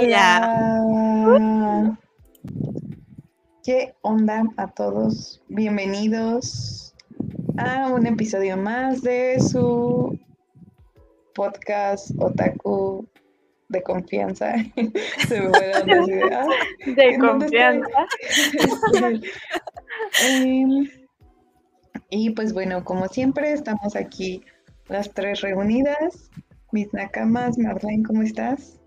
Hola. ¿Qué onda a todos? Bienvenidos a un episodio más de su podcast Otaku de confianza. Se me fue la onda así de, ah, De ¿en dónde confianza. Em, y pues bueno, como siempre, estamos aquí las tres reunidas. Mis nakamas, Marlene, ¿cómo estás?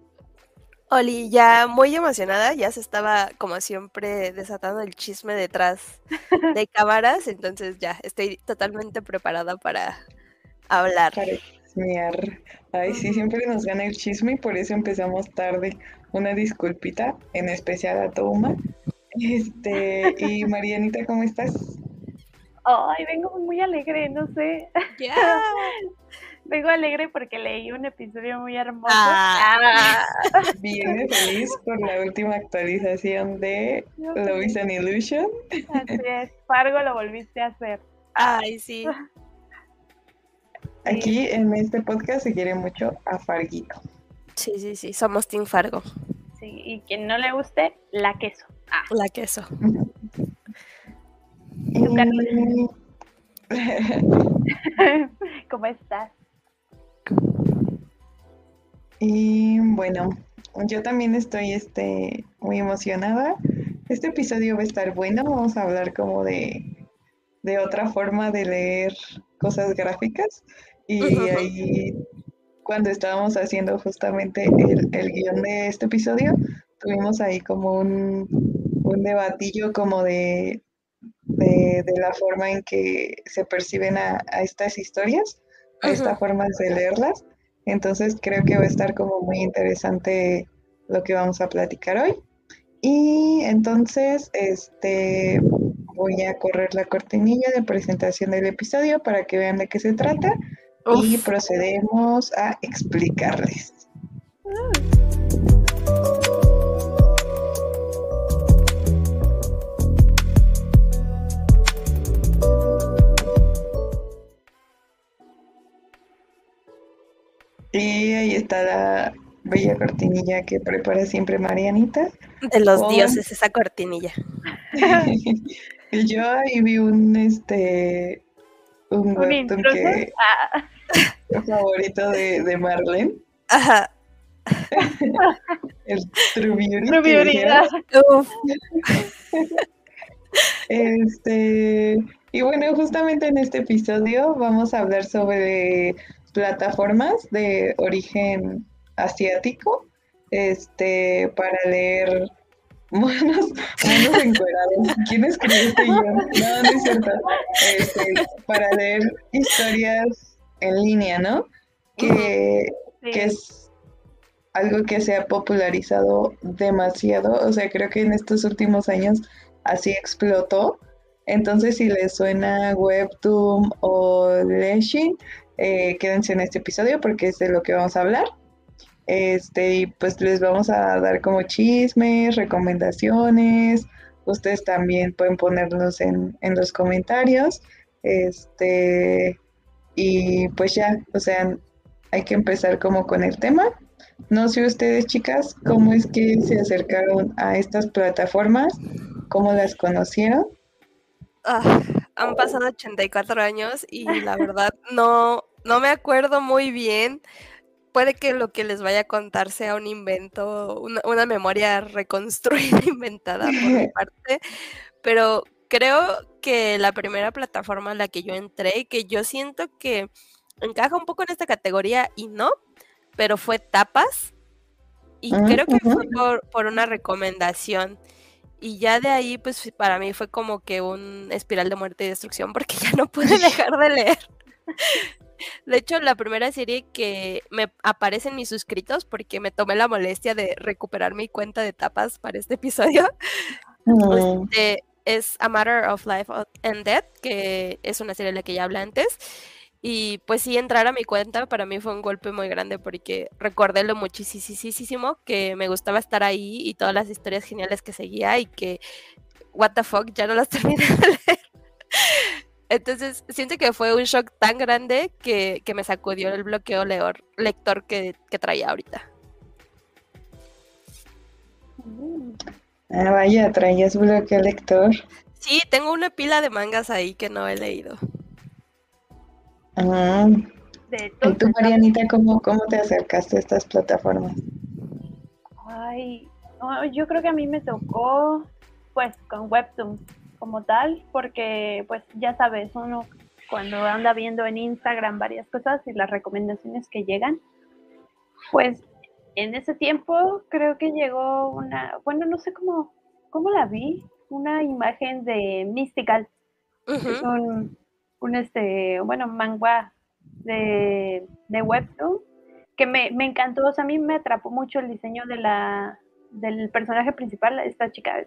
Oli, ya muy emocionada, ya se estaba como siempre desatando el chisme detrás de cámaras, entonces ya estoy totalmente preparada para hablar. Para chismear. Ay, sí, siempre nos gana el chisme y por eso empezamos tarde. Una disculpita, en especial a Touma. Este, y Marianita, ¿cómo estás? Ay, vengo muy alegre, no sé. Ya. Vengo alegre porque leí un episodio muy hermoso. Ah. Viene feliz por la última actualización de Love is an Illusion. Así es, Fargo lo volviste a hacer. Ay, sí. Aquí en este podcast se quiere mucho a Farguito. Sí, sí, sí, somos Team Fargo, Sí, y quien no le guste, la queso. Ah, la queso. ¿Cómo estás? Y bueno, yo también estoy este, muy emocionada. Este episodio va a estar bueno. Vamos a hablar como de, de otra forma de leer cosas gráficas. Y ahí, cuando estábamos haciendo justamente el, el guion de este episodio, tuvimos ahí como un, un debatillo como de, de, de la forma en que se perciben a, a estas historias, a esta Ujú. forma de leerlas. Entonces creo que va a estar como muy interesante lo que vamos a platicar hoy. Y entonces, este, voy a correr la cortinilla de presentación del episodio para que vean de qué se trata y procedemos a explicarles. Y ahí está la bella cortinilla que prepara siempre Marianita. de los con- dioses esa cortinilla. Y yo ahí vi un este un que Ah, favorito de, de Marlene, Ajá. el True Beauty. True que Beauty, dijeron. ah. Uf, Este, y bueno, justamente en este episodio vamos a hablar sobre plataformas de origen asiático, este, para leer monos, monos encuerados. ¿Quién escribió este? No, no es cierto. Este, para leer historias en línea, ¿no? Que, Sí. que es algo que se ha popularizado demasiado, o sea, creo que en estos últimos años así explotó. Entonces, si les suena Webtoon o Lenshin, eh, quédense en este episodio porque es de lo que vamos a hablar. Este, y pues les vamos a dar como chismes, recomendaciones. Ustedes también pueden ponerlos en, en los comentarios. Este, y pues ya, o sea, hay que empezar como con el tema. No sé ustedes, chicas, cómo es que se acercaron a estas plataformas, cómo las conocieron. ah, han pasado 84 años y la verdad no, no me acuerdo muy bien. Puede que lo que les vaya a contar sea un invento, una, una memoria reconstruida, inventada por mi parte, pero creo que la primera plataforma a la que yo entré, que yo siento que encaja un poco en esta categoría y no, pero fue Tapas. Y Ujú, creo que fue por, por una recomendación. Y ya de ahí, pues para mí fue como que un espiral de muerte y destrucción, porque ya no pude dejar de leer. De hecho, la primera serie que me aparece en mis suscritos, porque me tomé la molestia de recuperar mi cuenta de tapas para este episodio, Mm, este, es A Matter of Life and Death, que es una serie de la que ya hablé antes. Y pues sí, entrar a mi cuenta para mí fue un golpe muy grande porque recordé lo muchísimo que me gustaba estar ahí y todas las historias geniales que seguía y que, what the fuck, ya no las terminé de leer. Entonces, siento que fue un shock tan grande que, que me sacudió el bloqueo leor- lector que, que traía ahorita. Ah, vaya, traías bloque lector. Sí, tengo una pila de mangas ahí que no he leído. Ah, De ¿Y tú, Marianita, cómo, cómo te acercaste a estas plataformas? Ay, no, yo creo que a mí me tocó pues con Webtoon como tal, porque pues ya sabes, uno cuando anda viendo en Instagram varias cosas y las recomendaciones que llegan, pues en ese tiempo creo que llegó una, bueno, no sé cómo, cómo la vi, una imagen de Mystical, que es Ujú. un, un este, bueno, manga de, de Webtoon que me, me encantó, o sea, a mí me atrapó mucho el diseño de la, del personaje principal, esta chica,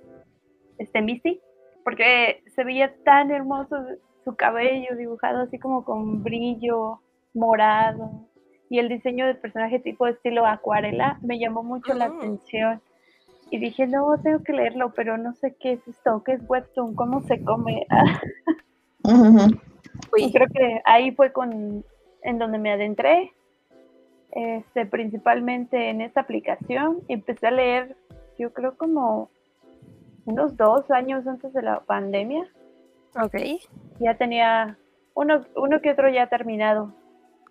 este Misty, porque se veía tan hermoso su cabello dibujado así como con brillo morado y el diseño del personaje tipo estilo acuarela me llamó mucho la atención y dije, no, tengo que leerlo, pero no sé qué es esto, qué es Webtoon, cómo se come. Y creo que ahí fue con en donde me adentré, este, principalmente en esta aplicación. y Empecé a leer, yo creo como unos dos años antes de la pandemia. ok. Ya tenía uno, uno que otro ya terminado.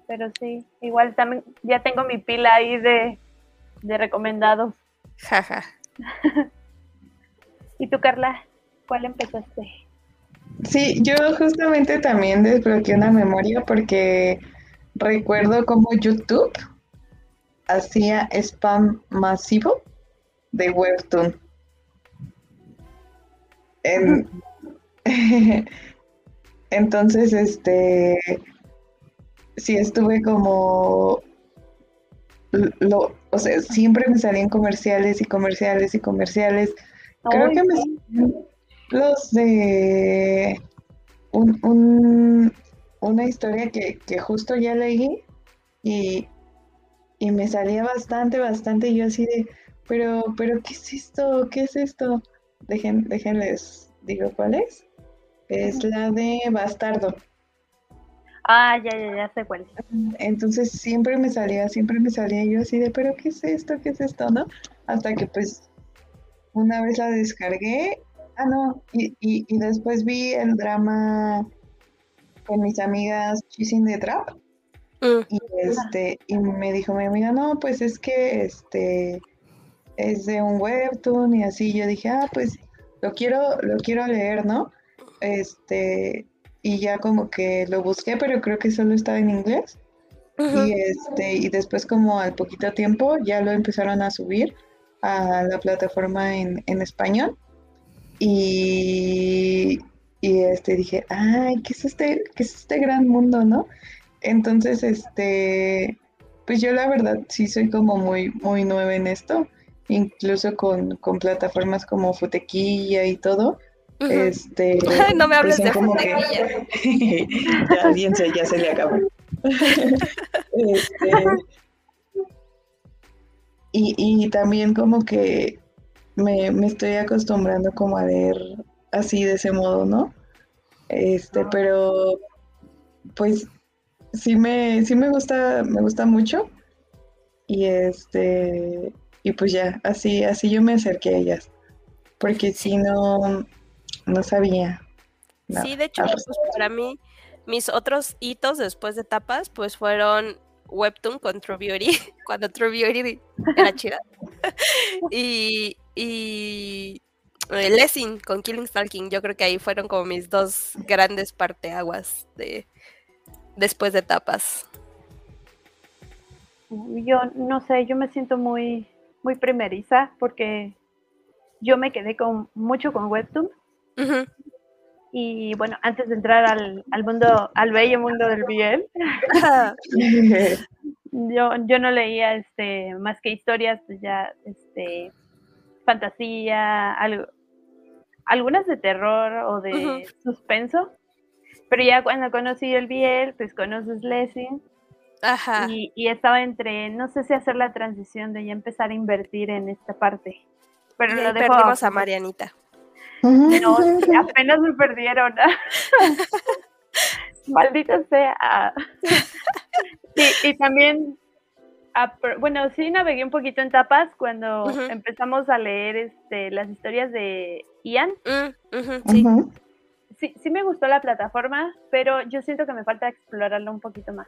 Pero sí, igual también ya tengo mi pila ahí de, de recomendados. Jaja. ¿Y tú, Carla? ¿Cuál empezaste? Sí, yo justamente también desbloqueé una memoria porque recuerdo como YouTube hacía spam masivo de Webtoon. En- Entonces, este, sí estuve como, lo, o sea, siempre me salían comerciales y comerciales y comerciales. Creo Ay, que me salían los de un, un- una historia que, que justo ya leí y, y me salía bastante, bastante. y yo así de, pero, pero, ¿qué es esto? ¿Qué es esto? Dejen, déjenles, digo, ¿cuál es? Es la de Bastardo. Ah, ya, ya, ya sé cuál es. Entonces siempre me salía, siempre me salía yo así de, pero ¿qué es esto? ¿Qué es esto? ¿No? Hasta que pues una vez la descargué, ah, no, y, y, y después vi el drama con mis amigas Chasing the Trap Mm, y este, y me dijo mi amiga, no, pues es que este es de un webtoon y así, yo dije, ah, pues lo quiero, lo quiero leer, ¿no? Este, y ya como que lo busqué, pero creo que solo estaba en inglés. Y este, y después como al poquito tiempo ya lo empezaron a subir a la plataforma en, en español. Y, y este dije, ay, ¿qué es este, qué es este gran mundo, no? Entonces, este, pues yo la verdad sí soy como muy, muy nueva en esto, incluso con, con plataformas como Futequilla y todo. Este, no me hables de como que Futequilla. ya, bien, ya se le acabó. Este, y, y también como que me, me estoy acostumbrando como a leer así de ese modo, ¿no? Este, pero pues sí me, sí me gusta, me gusta mucho. Y este, y pues ya, así, así yo me acerqué a ellas. Porque si no, no sabía. Sí, de hecho, pues para mí, mis otros hitos después de tapas, pues fueron Webtoon con True Beauty, cuando True Beauty era chida. y y eh, Lessing con Killing Stalking, yo creo que ahí fueron como mis dos grandes parteaguas de después de tapas. Yo no sé, yo me siento muy, muy primeriza porque yo me quedé con mucho con Webtoon. Y bueno, antes de entrar al, al mundo, al bello mundo del BL, yo, yo no leía este más que historias, pues ya este fantasía, algo, algunas de terror o de suspenso, pero ya cuando conocí el BL, pues conoces Lessing Ajá. y, y estaba entre, no sé si hacer la transición de ya empezar a invertir en esta parte. Pero Y lo dejo perdimos a Marianita. No, sí, apenas me perdieron. Maldita sea. Y, y también bueno, sí navegué un poquito en tapas cuando empezamos a leer este, las historias de Ian. Mm, sí. sí. sí, me gustó la plataforma, pero yo siento que me falta explorarlo un poquito más.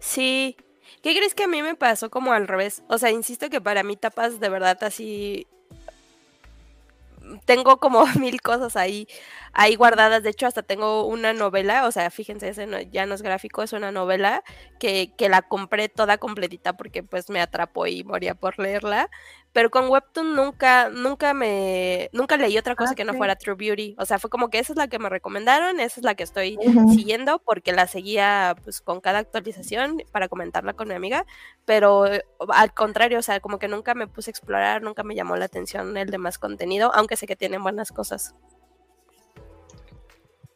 Sí. ¿Qué crees que a mí me pasó como al revés? O sea, insisto que para mí tapas de verdad así tengo como mil cosas ahí, ahí guardadas. De hecho, hasta tengo una novela, o sea, fíjense, ese ya no es gráfico, es una novela que, que la compré toda completita porque pues me atrapó y moría por leerla pero con Webtoon nunca, nunca me, nunca leí otra cosa que no fuera True Beauty. O sea, fue como que esa es la que me recomendaron, esa es la que estoy siguiendo porque la seguía pues con cada actualización para comentarla con mi amiga, pero eh, al contrario, o sea, como que nunca me puse a explorar, nunca me llamó la atención el demás contenido, aunque sé que tienen buenas cosas.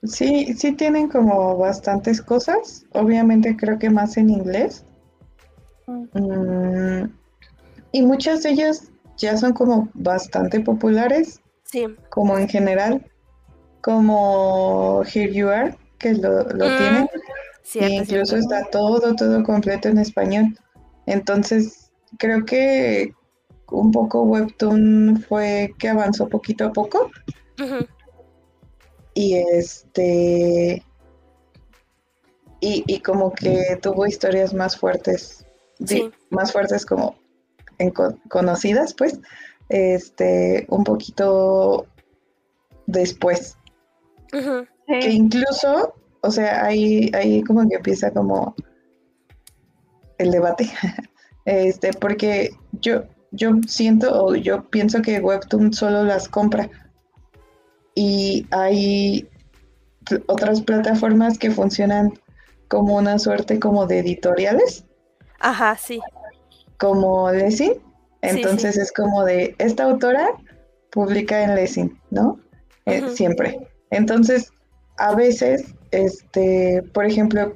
Sí, sí tienen como bastantes cosas, obviamente creo que más en inglés. Mm, y muchas de ellas ya son como bastante populares. Sí. Como en general. Como Here You Are, que lo, lo mm, tienen. y incluso está todo, todo completo en español. Entonces, creo que un poco Webtoon fue que avanzó poquito a poco. Y este. Y, y, como que tuvo historias más fuertes. Sí. Más fuertes como conocidas, pues, este, un poquito después. Que incluso, o sea, ahí, ahí como que empieza como el debate. este, porque yo, yo siento o yo pienso que Webtoon solo las compra. Y hay otras plataformas que funcionan como una suerte como de editoriales. Ajá, sí como Lessing. Entonces es como de, esta autora publica en Lessing, ¿no? Eh, siempre. Entonces, a veces, este, por ejemplo,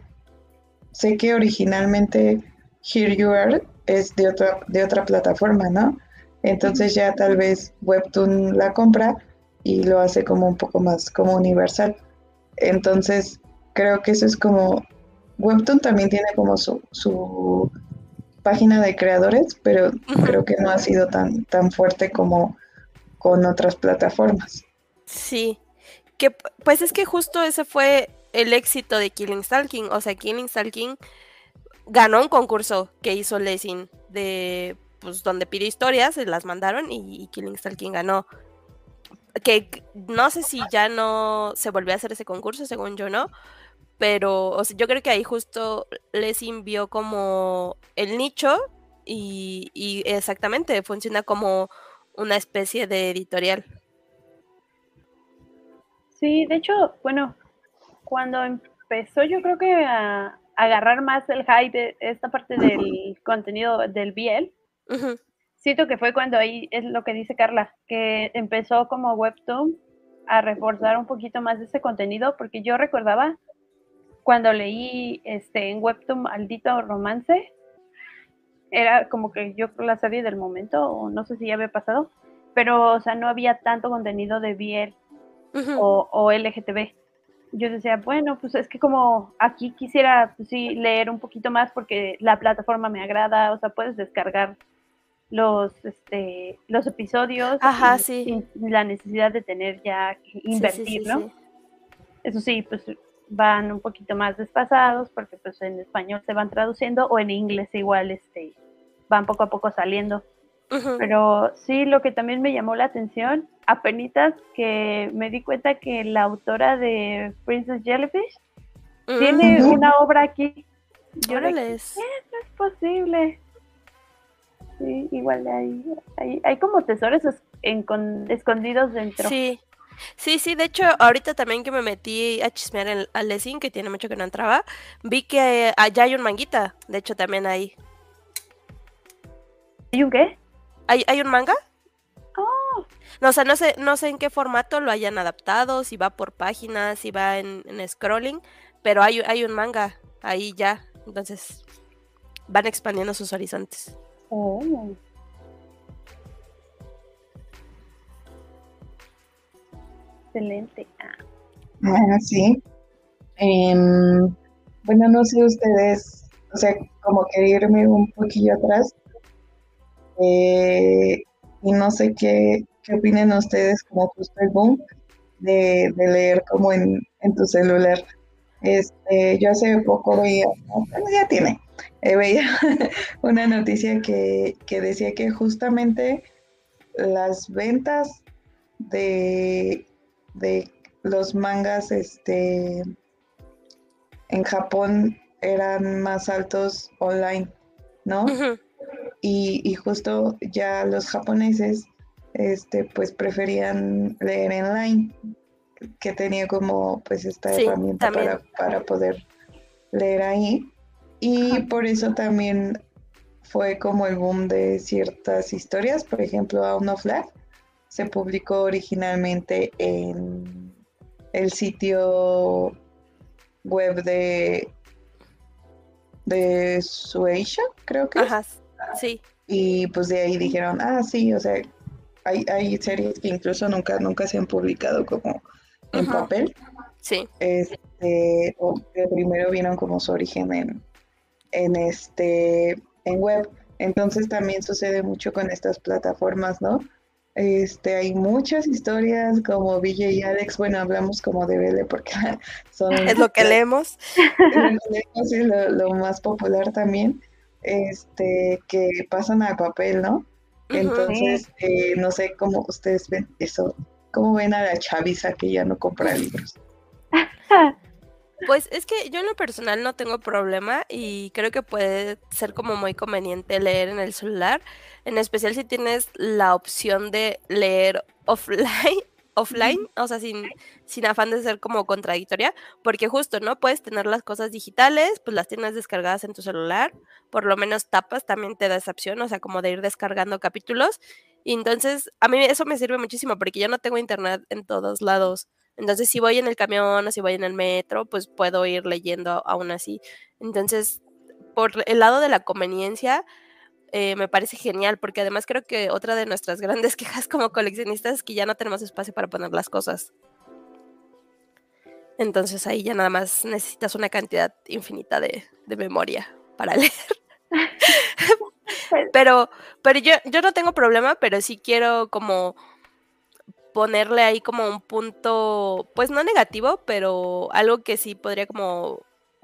sé que originalmente Here You Are es de otra, de otra plataforma, ¿no? Entonces ya tal vez Webtoon la compra y lo hace como un poco más como universal. Entonces, creo que eso es como, Webtoon también tiene como su, su página de creadores, pero creo que no ha sido tan, tan fuerte como con otras plataformas. Sí, que pues es que justo ese fue el éxito de Killing Stalking, o sea, Killing Stalking ganó un concurso que hizo Lessing de pues donde pidió historias, se las mandaron y, y Killing Stalking ganó. Que no sé si ya no se volvió a hacer ese concurso, según yo no, pero o sea, yo creo que ahí justo les envió como el nicho y, y, exactamente funciona como una especie de editorial. Sí, de hecho, bueno, cuando empezó yo creo que a, agarrar más el hype de esta parte del contenido del Biel, siento que fue cuando ahí es lo que dice Carla, que empezó como Webtoon a reforzar un poquito más ese contenido, porque yo recordaba cuando leí este en Webtoon Maldito Romance, era como que yo la serie del momento, o no sé si ya había pasado, pero o sea, no había tanto contenido de BL o, o, LGTB. Yo decía, bueno, pues es que como aquí quisiera pues, sí leer un poquito más porque la plataforma me agrada, o sea, puedes descargar los este los episodios Ajá, sin, la necesidad de tener ya que invertir, ¿no? Eso sí, pues van un poquito más despasados porque pues en español se van traduciendo o en inglés igual este van poco a poco saliendo. Pero sí, lo que también me llamó la atención, apenas que me di cuenta que la autora de Princess Jellyfish tiene una obra aquí. Yo le dije, es posible. Sí, igual hay, hay, hay como tesoros escondidos dentro. Sí, Sí, sí, de hecho, ahorita también que me metí a chismear en, al Lessing, que tiene mucho que no entraba, vi que allá hay un manguita, de hecho también hay. ¿Hay un qué? ¿Hay, hay un manga? Oh. No, o sea, no sé, no sé en qué formato lo hayan adaptado, si va por páginas, si va en, scrolling, pero hay, hay un manga ahí ya, entonces van expandiendo sus horizontes. Oh. Excelente. Ah, sí. Em, bueno, no sé ustedes, o sea, como que irme un poquillo atrás. Eh, y no sé qué, qué opinen ustedes como justo el boom de, leer como en, tu celular. Este, yo hace poco veía, bueno, ya tiene, eh, veía una noticia que, que decía que justamente las ventas de, de los mangas este, en Japón eran más altos online, ¿no? y, justo ya los japoneses este, pues preferían leer en line, que tenía como pues esta herramienta para, para, poder leer ahí. Y por eso también fue como el boom de ciertas historias, por ejemplo, a of Flag se publicó originalmente en el sitio web de de Suecia, creo que. Ajá, sí. Y pues de ahí dijeron, ah, sí, o sea, hay, hay series que incluso nunca, nunca se han publicado como en papel. Sí. Este, o que primero vieron como su origen en, en este, en web. Entonces también sucede mucho con estas plataformas, ¿no? Este, hay muchas historias como Villa y Alex, bueno, hablamos como de Belle porque son... Es lo que leemos. Es lo, más popular también, este, que pasan al papel, ¿no? Entonces, eh, no sé cómo ustedes ven eso, cómo ven a la chaviza que ya no compra libros. Pues es que yo en lo personal no tengo problema y creo que puede ser como muy conveniente leer en el celular, en especial si tienes la opción de leer offline, offline, o sea, sin, sin afán de ser como contradictoria, porque justo, ¿no? Puedes tener las cosas digitales, pues las tienes descargadas en tu celular, por lo menos tapas también te da esa opción, o sea, como de ir descargando capítulos, y entonces a mí eso me sirve muchísimo porque yo no tengo internet en todos lados. Entonces, si voy en el camión o si voy en el metro, pues puedo ir leyendo aún así. Entonces, por el lado de la conveniencia, eh, me parece genial, porque además creo que otra de nuestras grandes quejas como coleccionistas es que ya no tenemos espacio para poner las cosas. Entonces ahí ya nada más necesitas una cantidad infinita de, memoria para leer. pero pero yo, yo no tengo problema, pero sí quiero como ponerle ahí como un punto, pues no negativo, pero algo que sí podría como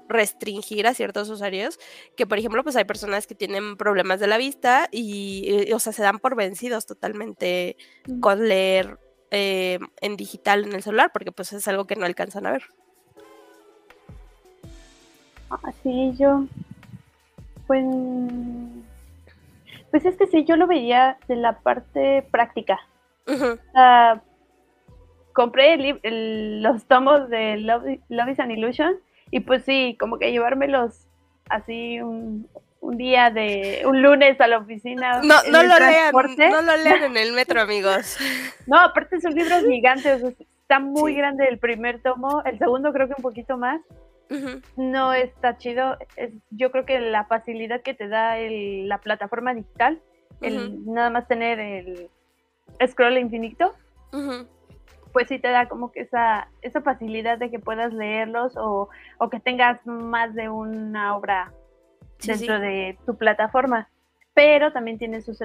restringir a ciertos usuarios, que por ejemplo, pues hay personas que tienen problemas de la vista y, o sea, se dan por vencidos totalmente mm. con leer eh, en digital en el celular, porque pues es algo que no alcanzan a ver. Así ah, yo, pues, pues es que sí, yo lo veía de la parte práctica, compré los tomos de Love, is an Illusion y pues sí, como que llevármelos así un, día de un lunes a la oficina. No, no lo lean, no lo lean en el metro, amigos. No, aparte son libros gigantes, está muy grande el primer tomo, el segundo creo que un poquito más. No está chido. yo creo que la facilidad que te da la plataforma digital, el nada más tener el scroll infinito, pues sí te da como que esa, esa facilidad de que puedas leerlos o, que tengas más de una obra dentro de tu plataforma. Pero también tiene sus,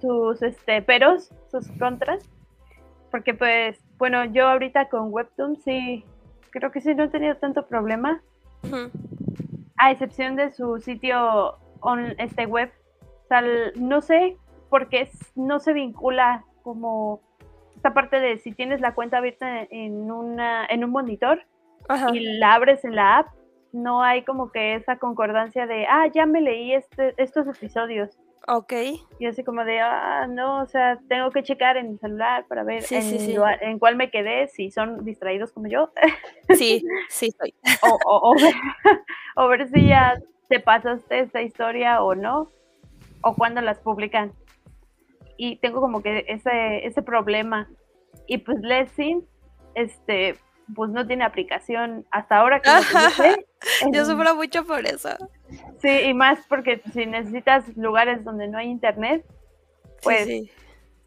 sus este, peros, sus contras. Porque pues, bueno, yo ahorita con Webtoon sí, creo que sí no he tenido tanto problema. A excepción de su sitio on, este web. O no sé por qué no se vincula como esta parte de si tienes la cuenta abierta en, una, en un monitor y la abres en la app, no hay como que esa concordancia de, ah, ya me leí este, estos episodios. Ok. Y así como de, ah, no, o sea, tengo que checar en el celular para ver en, en, cuál me quedé, si son distraídos como yo. Sí, sí, estoy. O, o, o, ver, si ya te pasaste esta historia o no, o cuándo las publican y tengo como que ese, ese problema. Y pues Lessing, este, pues no tiene aplicación hasta ahora que Yo sufro mucho por eso. Sí, y más porque si necesitas lugares donde no hay internet, pues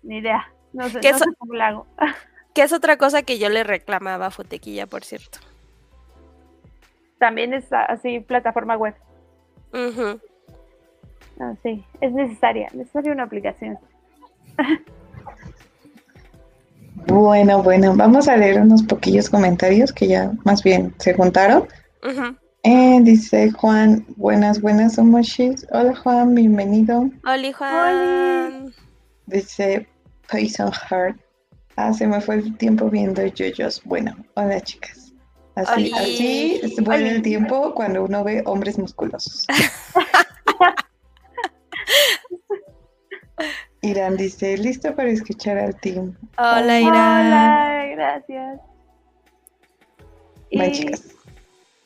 ni idea. No sé, no sé cómo lo hago. Que es otra cosa que yo le reclamaba a Futequilla, por cierto. También es así, plataforma web. Ah, sí, es necesaria, necesaria una aplicación. Bueno, bueno, vamos a leer unos poquillos comentarios que ya más bien se juntaron. Eh, dice Juan, buenas, buenas, somos Hola Juan, bienvenido. Hola Juan. Dice Poison Heart. Ah, se me fue el tiempo viendo yoyos. Bueno, hola chicas. Así, así se vuelve el tiempo cuando uno ve hombres musculosos. Irán dice, listo para escuchar al team. Hola, Irán. Hola, gracias. chicas.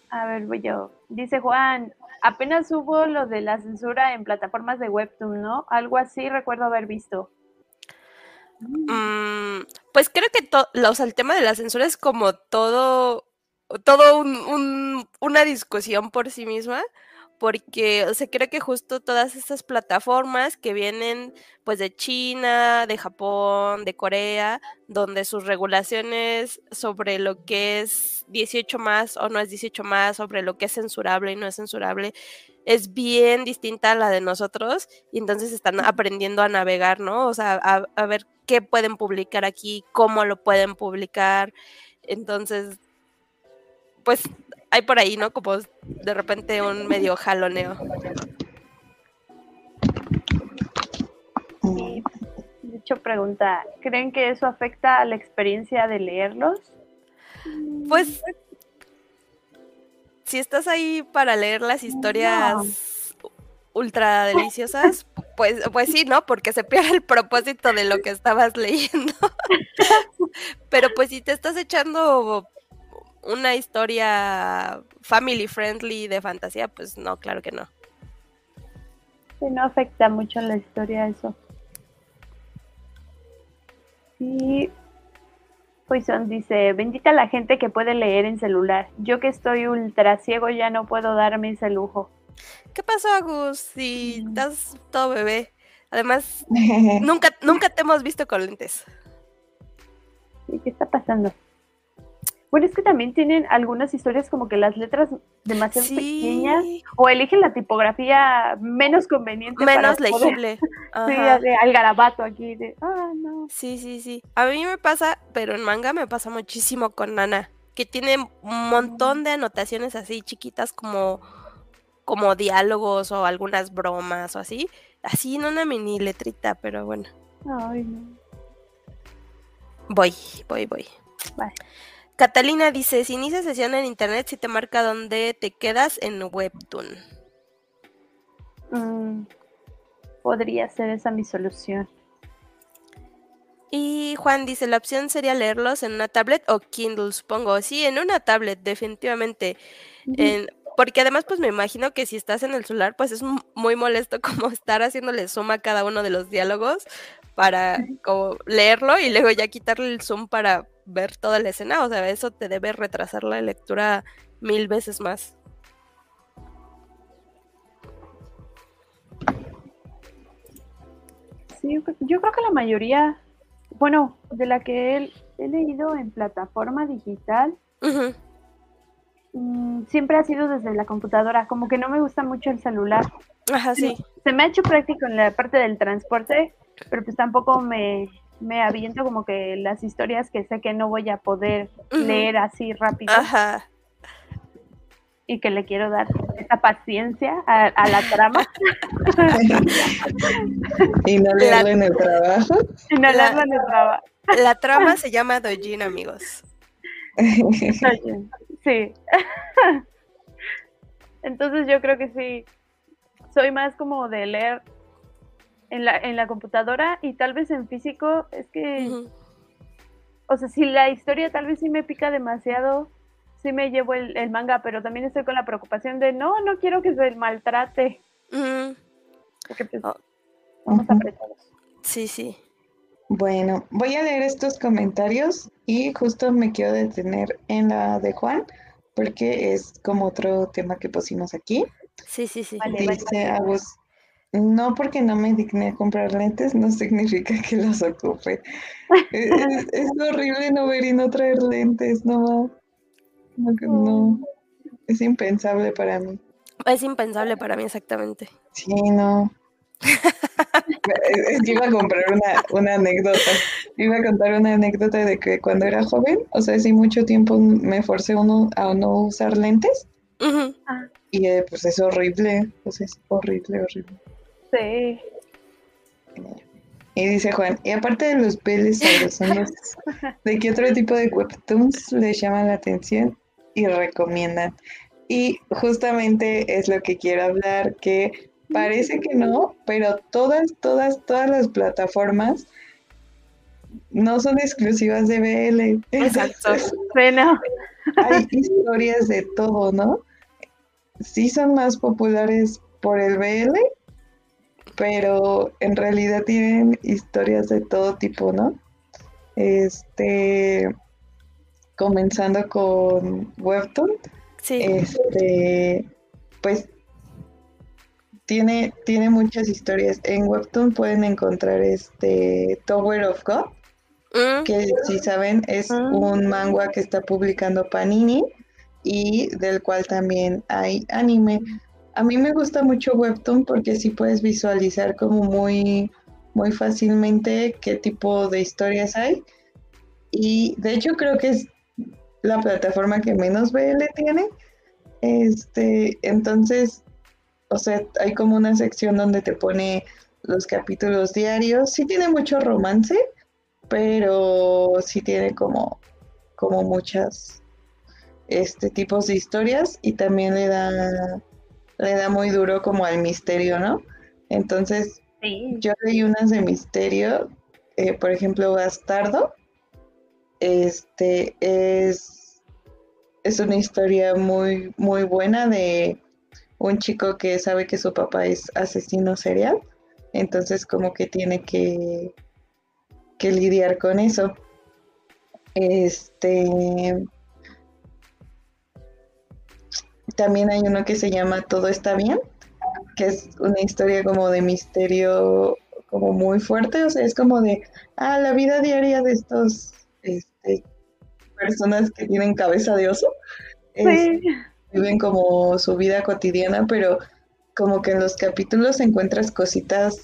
A ver, voy yo. Dice Juan, apenas hubo lo de la censura en plataformas de Webtoon, ¿no? Algo así recuerdo haber visto. Mm, pues creo que o sea, el tema de la censura es como todo, todo una discusión por sí misma, porque, o sea, creo que justo todas estas plataformas que vienen pues de China, de Japón, de Corea, donde sus regulaciones sobre lo que es 18 más o no es 18 más, sobre lo que es censurable y no es censurable, es bien distinta a la de nosotros y entonces están aprendiendo a navegar, ¿no? O sea, a, a ver qué pueden publicar aquí, cómo lo pueden publicar. Entonces, pues hay por ahí, ¿no? Como de repente un medio jaloneo. de hecho, pregunta, ¿creen que eso afecta a la experiencia de leerlos? Pues, si estás ahí para leer las historias ultra deliciosas, pues, pues sí, ¿no? Porque se pierde el propósito de lo que estabas leyendo. Pero pues si te estás echando una historia family friendly de fantasía, pues no, claro que no. Sí, no afecta mucho la historia eso. Sí. Poison dice, bendita la gente que puede leer en celular. Yo que estoy ultra ciego ya no puedo darme ese lujo. ¿Qué pasó, Agus? Si estás todo bebé. Además, nunca, nunca te hemos visto con lentes. ¿Qué está pasando? Bueno, es que también tienen algunas historias como que las letras demasiado pequeñas o eligen la tipografía menos conveniente. Menos legible. sí, al garabato aquí de, ah, no. Sí, sí, sí. A mí me pasa, pero en manga me pasa muchísimo con Nana, que tiene un montón de anotaciones así chiquitas como, como diálogos o algunas bromas o así. Así en una mini letrita, pero bueno. Ay, no. Voy, voy, voy. Vale. Catalina dice, si inicia sesión en internet, si te marca dónde te quedas en Webtoon. Mm, podría ser esa mi solución. Y Juan dice, la opción sería leerlos en una tablet o Kindle, supongo. Sí, en una tablet, definitivamente. porque además, pues me imagino que si estás en el celular, pues es muy molesto como estar haciéndole zoom a cada uno de los diálogos para como leerlo y luego ya quitarle el zoom para ver toda la escena, o sea, eso te debe retrasar la lectura mil veces más. Sí, yo creo que la mayoría, bueno, de la que he, he leído en plataforma digital, mm, siempre ha sido desde la computadora, como que no me gusta mucho el celular. Ajá, sí. Se me ha hecho práctico en la parte del transporte, pero pues tampoco me, me aviento como que las historias que sé que no voy a poder leer así rápido. Ajá. Y que le quiero dar esa paciencia a, la trama. y no leerlo en el trabajo. Y no leerlo en el trabajo. La trama se llama Dojin, amigos. Sí. Entonces yo creo que sí. Soy más como de leer en la, en la computadora y tal vez en físico es que, o sea, si la historia tal vez sí me pica demasiado, sí me llevo el, manga, pero también estoy con la preocupación de, no, no quiero que se maltrate. Porque pues, oh. vamos apretados. Sí, sí. Bueno, voy a leer estos comentarios y justo me quiero detener en la de Juan, porque es como otro tema que pusimos aquí. Sí, sí, sí. Dice Agus, no porque no me digné a comprar lentes, no significa que los ocupe. es, horrible no ver y no traer lentes, no. No, no. Es impensable para mí. Es impensable para mí, exactamente. Sí, no. Iba a comprar una, una anécdota. Iba a contar una anécdota de que cuando era joven, o sea, sí mucho tiempo me forcé uno a no usar lentes. Y eh, pues es horrible, pues es horrible, horrible. Sí. Y dice Juan, y aparte de los peles sabrosos, ¿de qué otro tipo de webtoons les llaman la atención y recomiendan? Y justamente es lo que quiero hablar, que parece que no, pero todas, todas, todas las plataformas no son exclusivas de BL. Exacto. Bueno. Hay historias de todo, ¿no? Sí son más populares por el BL, pero en realidad tienen historias de todo tipo, ¿no? Este, comenzando con Webtoon, sí. este, pues tiene, tiene muchas historias. En Webtoon pueden encontrar este Tower of God, mm. que si saben es mm. un manga que está publicando Panini y del cual también hay anime. A mí me gusta mucho Webtoon porque sí puedes visualizar como muy, muy fácilmente qué tipo de historias hay. Y de hecho creo que es la plataforma que menos BL tiene. Este, entonces, o sea, hay como una sección donde te pone los capítulos diarios. Sí tiene mucho romance, pero sí tiene como, como muchas este tipos de historias y también le da le da muy duro como al misterio, ¿no? Entonces, yo leí unas de misterio, eh, por ejemplo, Bastardo. Este es, es una historia muy, muy buena de un chico que sabe que su papá es asesino serial. Entonces, como que tiene que, que lidiar con eso. Este también hay uno que se llama Todo está bien, que es una historia como de misterio como muy fuerte, o sea, es como de, ah, la vida diaria de estos este, personas que tienen cabeza de oso. viven como su vida cotidiana, pero como que en los capítulos encuentras cositas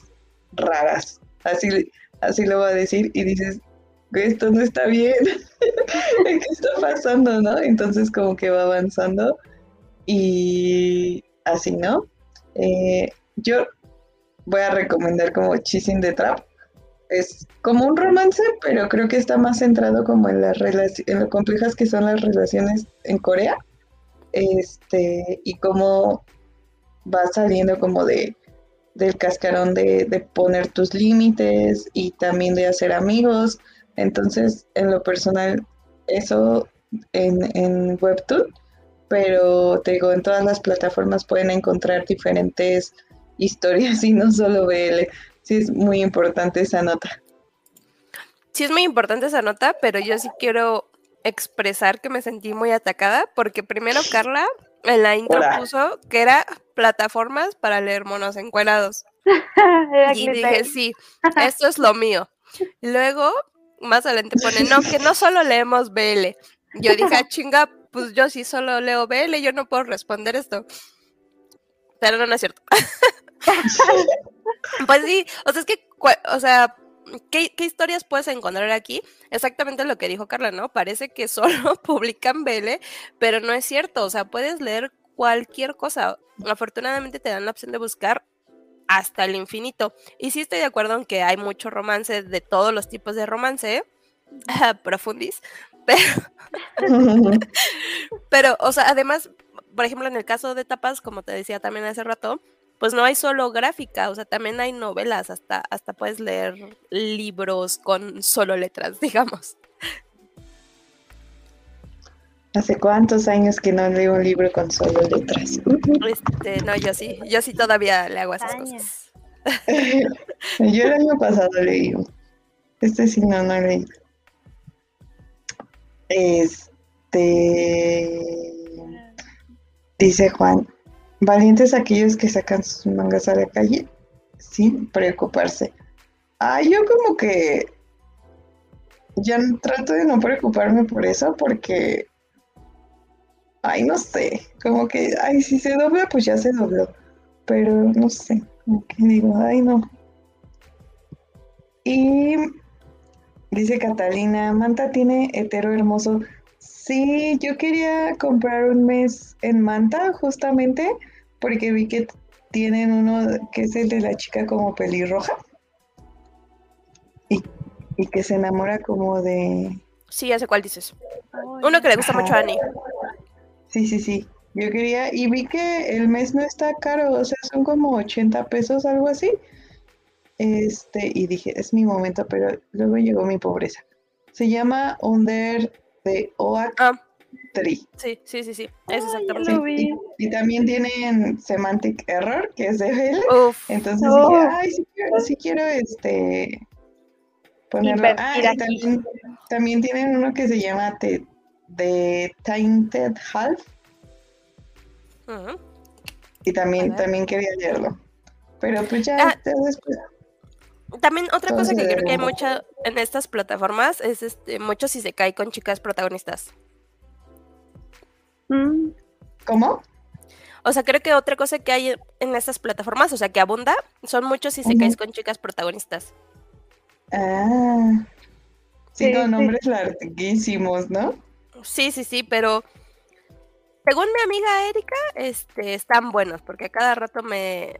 raras, así, así lo voy a decir, y dices, esto no está bien, ¿qué está pasando, no? Entonces como que va avanzando y así, ¿no? Eh, yo voy a recomendar como Chasing the Trap. Es como un romance, pero creo que está más centrado como en las en lo complejas que son las relaciones en Corea. Este, y cómo va saliendo como de del cascarón de, de poner tus límites y también de hacer amigos. Entonces, en lo personal, eso en, en Webtoon pero te digo, en todas las plataformas pueden encontrar diferentes historias y no solo BL. Sí es muy importante esa nota. Sí es muy importante esa nota, pero yo sí quiero expresar que me sentí muy atacada porque primero Carla en la intro puso que era plataformas para leer monos encuerados. y dije, sí, esto es lo mío. Luego, más adelante pone, no, que no solo leemos BL. Yo dije, ah, chinga, pues yo sí solo leo BL, yo no puedo responder esto. Pero no, no es cierto. pues sí, o sea, es que, o sea, ¿qué, historias puedes encontrar aquí? Exactamente lo que dijo Carla, ¿no? Parece que solo publican BL, pero no es cierto, o sea, puedes leer cualquier cosa. Afortunadamente te dan la opción de buscar hasta el infinito. Y sí estoy de acuerdo en que hay mucho romance de todos los tipos de romance, profundis, pero, o sea, además, por ejemplo, en el caso de tapas, como te decía también hace rato, pues no hay solo gráfica, o sea, también hay novelas, hasta, hasta puedes leer libros con solo letras, digamos. ¿Hace cuántos años que no leo un libro con solo letras? Este, no, yo sí, yo sí todavía le hago esas cosas. yo el año pasado leí. Este sí no, no he leído. Este. Dice Juan: Valientes aquellos que sacan sus mangas a la calle sin preocuparse. Ah, yo como que. Ya trato de no preocuparme por eso porque. Ay, no sé. Como que, ay, si se dobla, pues ya se dobló. pero no sé, qué digo, ay no. Y dice Catalina, Manta tiene hetero hermoso. Sí, yo quería comprar un mes en Manta justamente porque vi que tienen uno que es el de la chica como pelirroja y, y que se enamora como de... Sí, ya sé cuál dices. Uno que le gusta mucho a Annie. Sí, sí, sí. Yo quería, y vi que el mes no está caro, o sea, son como 80 pesos, algo así. Este, y dije, es mi momento, pero luego llegó mi pobreza. Se llama Under the Oak Ah, Tree. sí, sí, sí, sí. Es Ay, exactamente. lo vi. Y, y también tienen Semantic Error, que es de. Uf. Entonces Oh. dije, ay, sí quiero, sí quiero este ponerlo. Ah, y también, también tienen uno que se llama The, The Tainted Half. Y también, también quería leerlo. Pero pues ya, Ah. ya después. También otra cosa que creo que hay mucha en estas plataformas es este mucho si se cae con chicas protagonistas. Mm, ¿Cómo? O sea, creo que otra cosa que hay en estas plataformas, o sea, que abunda, son muchos si se caes con chicas protagonistas. Ah. Sí, Sí, con sí. nombres larguísimos, ¿no? Sí, sí, sí, pero según mi amiga Erika, este, están buenos, porque a cada rato me,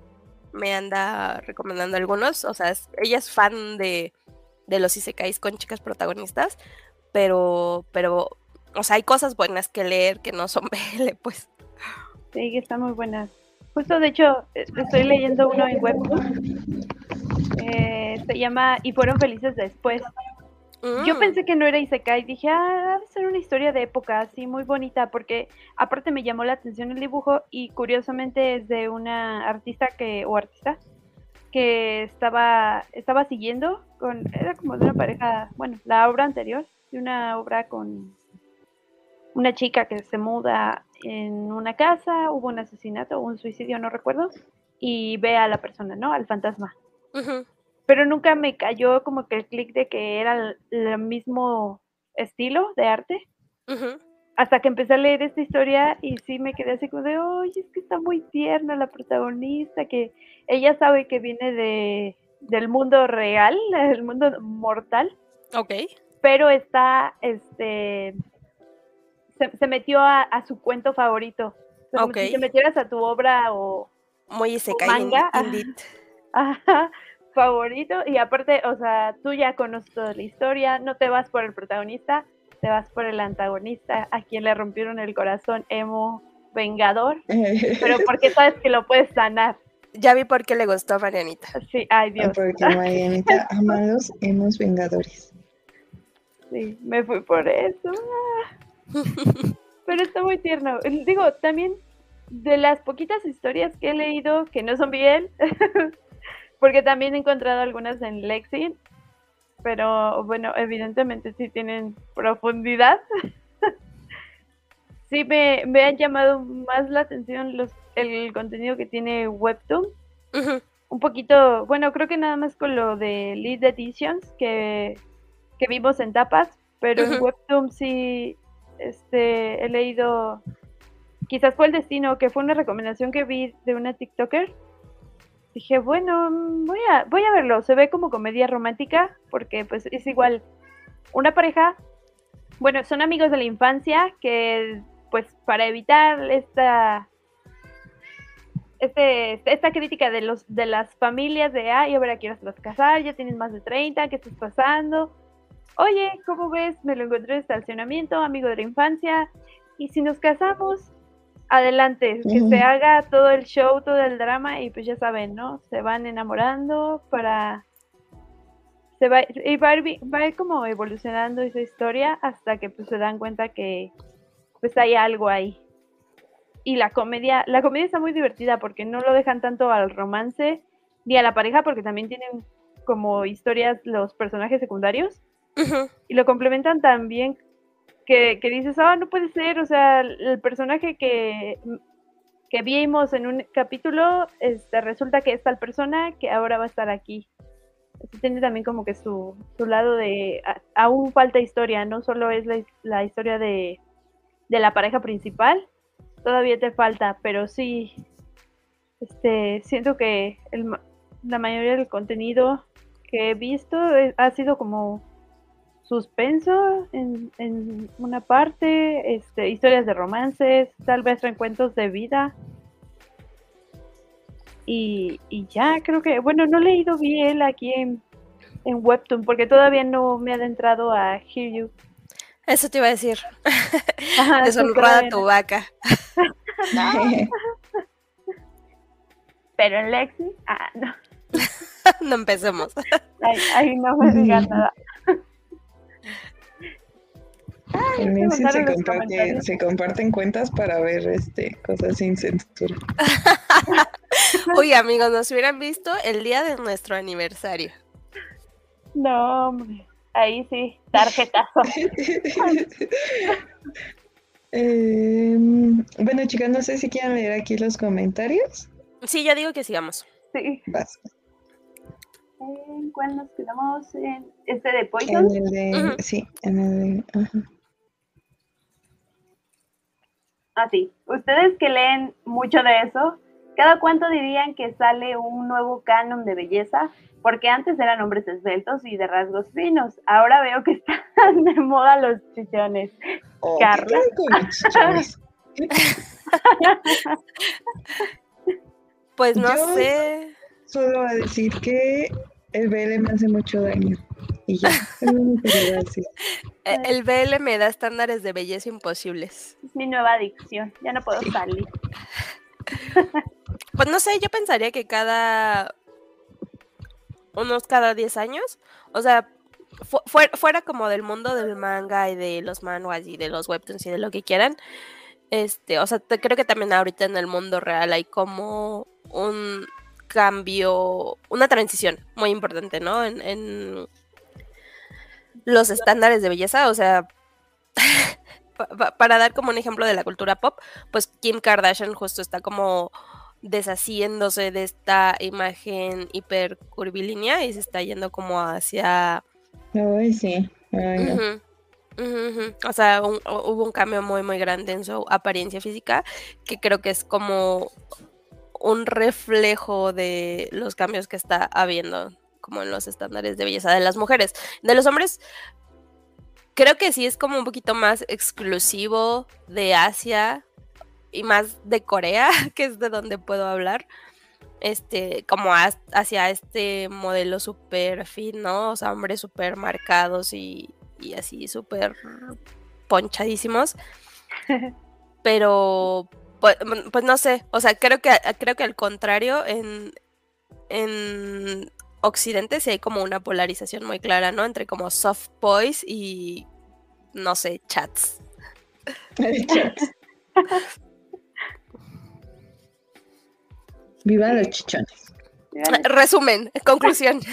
me anda recomendando algunos. O sea, es- ella es fan de, de los isekais con chicas protagonistas, pero, pero, o sea, hay cosas buenas que leer que no son BL, pues. sí, que está muy buena. Justo, de hecho, eh, estoy leyendo uno en web. Eh, se llama Y fueron felices después. Yo Mm, pensé que no era Isekai, dije, ah, debe ser una historia de época, así muy bonita, porque aparte me llamó la atención el dibujo y curiosamente es de una artista que, o artista, que estaba, estaba siguiendo con, era como de una pareja, bueno, la obra anterior, de una obra con una chica que se muda en una casa, hubo un asesinato o un suicidio, no recuerdo, y ve a la persona, ¿no? Al fantasma. Pero nunca me cayó como que el clic de que era el, el mismo estilo de arte. Hasta que empecé a leer esta historia y sí me quedé así como de, oye, es que está muy tierna la protagonista, que ella sabe que viene de, del mundo real, del mundo mortal, Ok. pero está, este, se, se metió a, a su cuento favorito. Como Ok. Si te metieras a tu obra o, Muy isekai, manga, in- indeed. Ajá, favorito y aparte, o sea, tú ya conoces toda la historia, no te vas por el protagonista, te vas por el antagonista, a quien le rompieron el corazón, emo, vengador, pero porque sabes que lo puedes sanar. Ya vi por qué le gustó a Marianita. Sí, ay Dios, Porque Marianita ama los hemos vengadores. sí, me fui por eso. ah. Pero está muy tierno. Digo, también de las poquitas historias que he leído que no son bien, porque también he encontrado algunas en Lexi, pero bueno, evidentemente sí tienen profundidad. sí me, me han llamado más la atención los, el contenido que tiene Webtoon. Un poquito, bueno, creo que nada más con lo de Lead Editions que, que vimos en tapas, pero en. Webtoon sí este, he leído, quizás fue el destino, que fue una recomendación que vi de una TikToker. Dije, bueno, voy a, voy a verlo. Se ve como comedia romántica, porque pues es igual una pareja, bueno, son amigos de la infancia que pues para evitar esta este, esta crítica de los de las familias de ay, ahora quieres vas a casar, ya tienes más de 30, ¿qué estás pasando? Oye, ¿cómo ves? Me lo encontré en estacionamiento, amigo de la infancia, y si nos casamos, adelante, que se haga todo el show, todo el drama, y pues ya saben, ¿no? Se van enamorando para se va, y va a, ir, va a ir como evolucionando esa historia hasta que pues se dan cuenta que pues hay algo ahí. Y la comedia, la comedia está muy divertida porque no lo dejan tanto al romance ni a la pareja porque también tienen como historias los personajes secundarios Ujú. y lo complementan tan bien que, dices, ah, no puede ser, o sea, el personaje que, que vimos en un capítulo, este, resulta que es tal persona que ahora va a estar aquí. Tiene también como que su, su lado de, a- aún falta historia, no solo es la, la historia de, de la pareja principal, todavía te falta, pero sí, Este, siento que el, la mayoría del contenido que he visto eh, ha sido como suspenso en, en, una parte, este, historias de romances, tal vez reencuentros de vida. Y, y ya, creo que, bueno, no he leído bien aquí en, en Webtoon porque todavía no me he adentrado a Hear You. Eso te iba a decir. Ajá, Deshonrada tu vaca. Pero en Lexi, ah, no. no empecemos. Ahí, no me digan nada. En Lexi se, comparte, se comparten cuentas para ver este cosas sin censura. Uy, amigos, nos hubieran visto el día de nuestro aniversario. No, hombre. Ahí sí, tarjetazo. eh, bueno, chicas, no sé si quieren leer aquí los comentarios. Sí, yo digo que sigamos. Sí. Vas. ¿En cuál nos quedamos? ¿En este de Poison? En el de, Sí, en el de... Ah, sí. Ustedes que leen mucho de eso, ¿cada cuánto dirían que sale un nuevo canon de belleza? Porque antes eran hombres esbeltos y de rasgos finos. Ahora veo que están de moda los chichones. Oh, Carla. pues no sé. Solo a decir que el BL me hace mucho daño. Y ya, e, El BL me da estándares de belleza imposibles. Es mi nueva adicción, ya no puedo salir. Pues no sé, yo pensaría que cada. unos cada 10 años. O sea, fuera como del mundo del manga y de los manguas y de los webtoons y de lo que quieran. Este, o sea, creo que también ahorita en el mundo real hay como un cambio, una transición muy importante, ¿no? En, los estándares de belleza, o sea, para dar como un ejemplo de la cultura pop, pues Kim Kardashian justo está como deshaciéndose de esta imagen hiper curvilínea y se está yendo como hacia... Ay, sí. O sea, hubo un cambio muy, muy grande en su apariencia física, que creo que es como un reflejo de los cambios que está habiendo como en los estándares de belleza de las mujeres. De los hombres, creo que sí es como un poquito más exclusivo de Asia y más de Corea, que es de donde puedo hablar. Este, como hacia este modelo súper fin, ¿no? O sea, hombres súper marcados y, y así súper ponchadísimos. Pero pues, pues, no sé, o sea, creo que creo que al contrario, en, en Occidente sí hay como una polarización muy clara, ¿no? Entre como soft boys y no sé, chats. chats. Viva los chichones. Resumen, conclusión.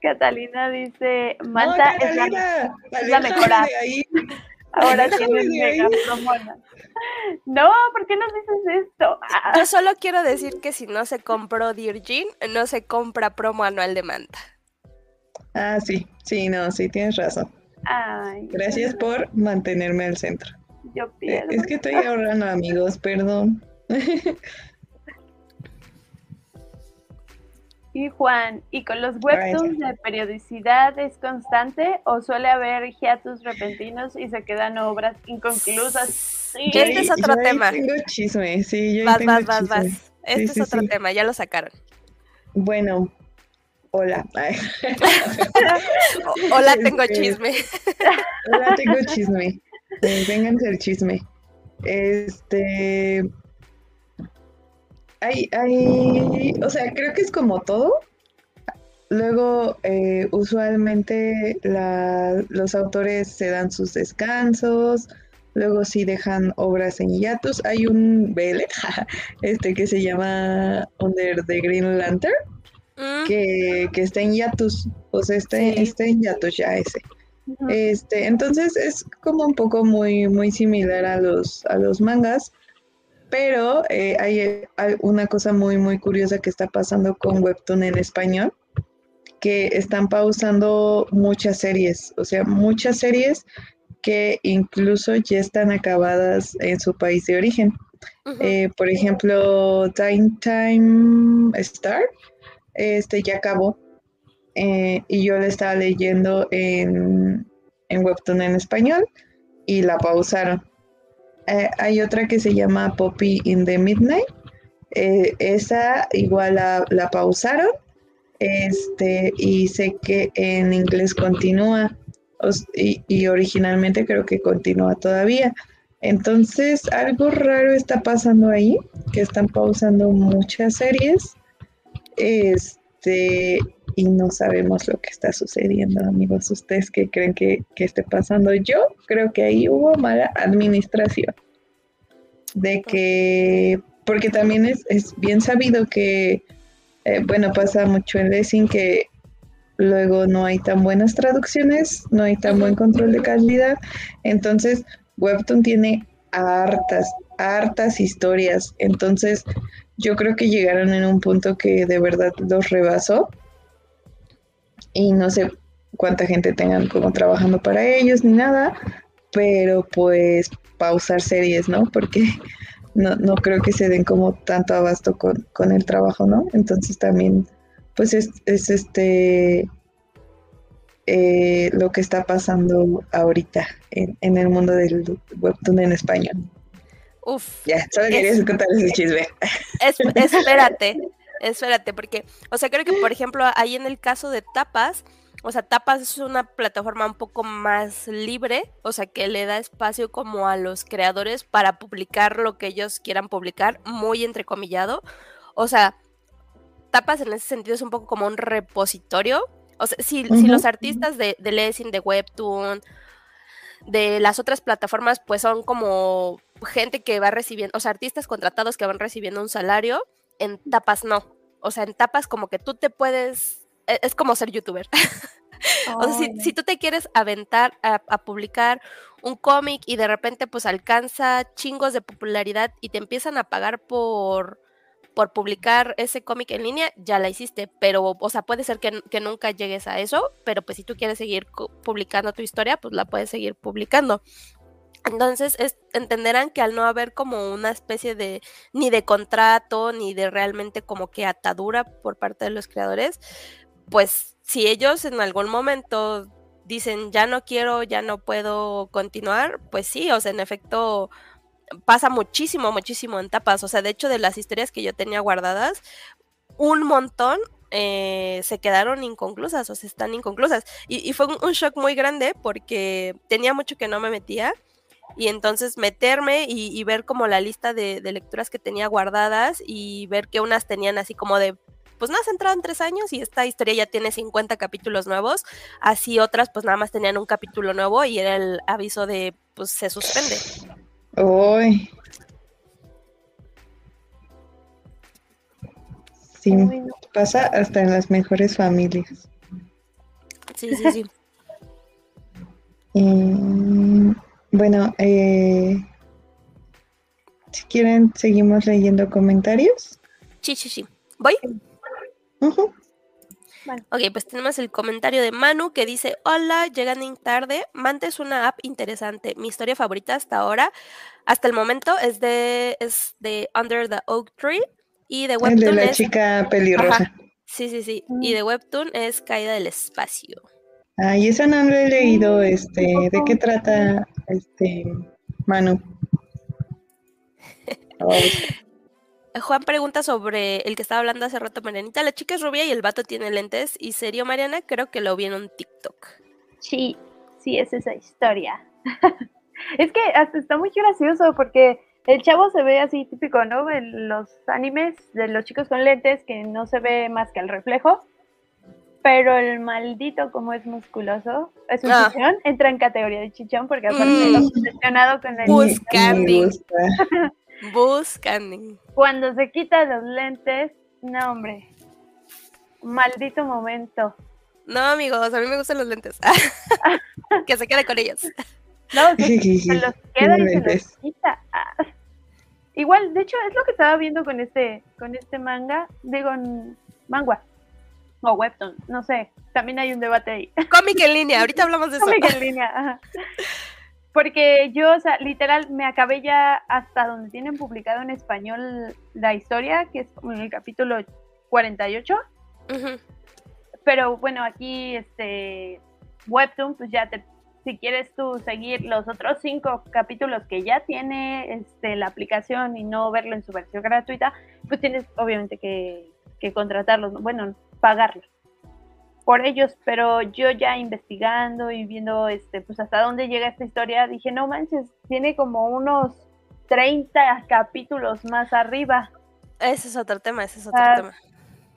Catalina dice, Malta es la, es la mejor. Ahora tienes mega promona. No, ¿por qué nos dices esto? Ah. Yo solo quiero decir que si no se compró Dirgin, no se compra promo anual de Manta. Ah, sí, sí, no, sí, tienes razón. Ay, Gracias por mantenerme al centro. Yo eh, pierdo. Es que estoy ahorrando, amigos, perdón. Y Juan, ¿y con los webtoons de periodicidad es constante o suele haber hiatus repentinos y se quedan obras inconclusas? Sí. Este es otro tema. Tengo chisme, sí, yo vas, tengo vas, vas, vas. Este es otro tema, ya lo sacaron. Bueno, hola. hola, tengo este, chisme. hola, tengo chisme. Eh, vénganse el chisme. Este, hay, hay, o sea, creo que es como todo. Luego, eh, usualmente los autores se dan sus descansos, luego sí dejan obras en hiatus. Hay un BL este, que se llama Under the Green Lantern, mm. que, está en hiatus, o sea, está, está en hiatus ya ese. Este, entonces es como un poco muy, muy similar a los, a los mangas. Pero eh, hay, una cosa muy, muy curiosa que está pasando con Webtoon en español, que están pausando muchas series, o sea, muchas series que incluso ya están acabadas en su país de origen. Eh, por ejemplo, Time Time Star, este ya acabó. Eh, y yo la estaba leyendo en, en Webtoon en español y la pausaron. Eh, hay otra que se llama Poppy in the Midnight. esa igual la, la pausaron este, y sé que en inglés continúa y, originalmente creo que continúa todavía. Entonces, algo raro está pasando ahí, que están pausando muchas series. Este, y no sabemos lo que está sucediendo, amigos. ¿Ustedes qué creen que, esté pasando? Yo creo que ahí hubo mala administración. De que, porque también es, es bien sabido que eh, bueno, pasa mucho en Lessing que luego no hay tan buenas traducciones, no hay tan buen control de calidad. Entonces, Webtoon tiene hartas, hartas historias. Entonces, yo creo que llegaron en un punto que de verdad los rebasó. Y no sé cuánta gente tengan como trabajando para ellos ni nada, pero pues pausar series, ¿no? Porque no, no creo que se den como tanto abasto con, con el trabajo, ¿no? Entonces también, pues es, es este eh, lo que está pasando ahorita en, en, el mundo del webtoon en español. Uf. Ya, solo quería contar ese chisme. espérate, espérate, porque, o sea, creo que, por ejemplo, ahí en el caso de tapas, o sea, Tapas es una plataforma un poco más libre, o sea, que le da espacio como a los creadores para publicar lo que ellos quieran publicar, muy entrecomillado. O sea, Tapas en ese sentido es un poco como un repositorio. O sea, si, los artistas de, de Lessing, de Webtoon, de las otras plataformas, pues son como gente que va recibiendo, o sea, artistas contratados que van recibiendo un salario, en Tapas no. O sea, en Tapas como que tú te puedes e, es como ser youtuber. o sea, si, tú te quieres aventar a, publicar un cómic y de repente pues alcanza chingos de popularidad y te empiezan a pagar por, por publicar ese cómic en línea, ya la hiciste, pero, o sea, puede ser que, que, nunca llegues a eso, pero pues si tú quieres seguir publicando tu historia, pues la puedes seguir publicando. Entonces entenderán que al no haber como una especie de ni de contrato ni de realmente como que atadura por parte de los creadores, pues si ellos en algún momento dicen ya no quiero, ya no puedo continuar, pues sí, o sea, en efecto pasa muchísimo, muchísimo en tapas. O sea, de hecho, de las historias que yo tenía guardadas, un montón eh, se quedaron inconclusas, o sea, están inconclusas. Y, fue un, shock muy grande porque tenía mucho que no me metía. Y entonces meterme y, ver como la lista de, de, lecturas que tenía guardadas y ver que unas tenían así como de pues no has entrado en tres años y esta historia ya tiene 50 capítulos nuevos, así otras pues nada más tenían un capítulo nuevo y era el aviso de pues se suspende. Uy. Sí, pasa hasta en las mejores familias. Sí, sí, sí. bueno, eh, si quieren, seguimos leyendo comentarios. Sí, sí, sí. ¿Voy? Ok, pues tenemos el comentario de Manu que dice, hola, llegan tarde, Mante es una app interesante, mi historia favorita hasta ahora, hasta el momento es de, es de Under the Oak Tree y de Webtoon de la chica pelirroja. Sí, sí, sí, y de Webtoon es Caída del Espacio. Ay, esa no lo he leído, este, ¿de qué trata este Manu? Juan pregunta sobre el que estaba hablando hace rato, Marianita. La chica es rubia y el vato tiene lentes. ¿Y serio, Mariana? Creo que lo vi en un TikTok. Sí, sí, es esa historia. es que hasta está muy gracioso porque el chavo se ve así típico, ¿no? En los animes de los chicos con lentes que no se ve más que el reflejo. Pero el maldito, como es musculoso, es un ah. chichón, entra en categoría de chichón porque aparte mm. lo obsesionado con el. Buscando. Buscan. Cuando se quita los lentes, no, hombre. Maldito momento. No, amigos, a mí me gustan los lentes. que se quede con ellos. No, se, los queda y se los quita. Igual, de hecho, es lo que estaba viendo con este, con este manga, digo, manga o webtoon, no sé, también hay un debate ahí. Cómic en línea, ahorita hablamos de eso. Cómic en línea, porque yo, o sea, literal, me acabé ya hasta donde tienen publicado en español la historia, que es como en el capítulo 48. Pero bueno, aquí, este, Webtoon, pues ya te, si quieres tú seguir los otros cinco capítulos que ya tiene este, la aplicación y no verlo en su versión gratuita, pues tienes obviamente que, que contratarlos, bueno, pagarlos por ellos, pero yo ya investigando y viendo este, pues hasta dónde llega esta historia, dije, no manches, tiene como unos 30 capítulos más arriba. Ese es otro tema, ese es otro tema.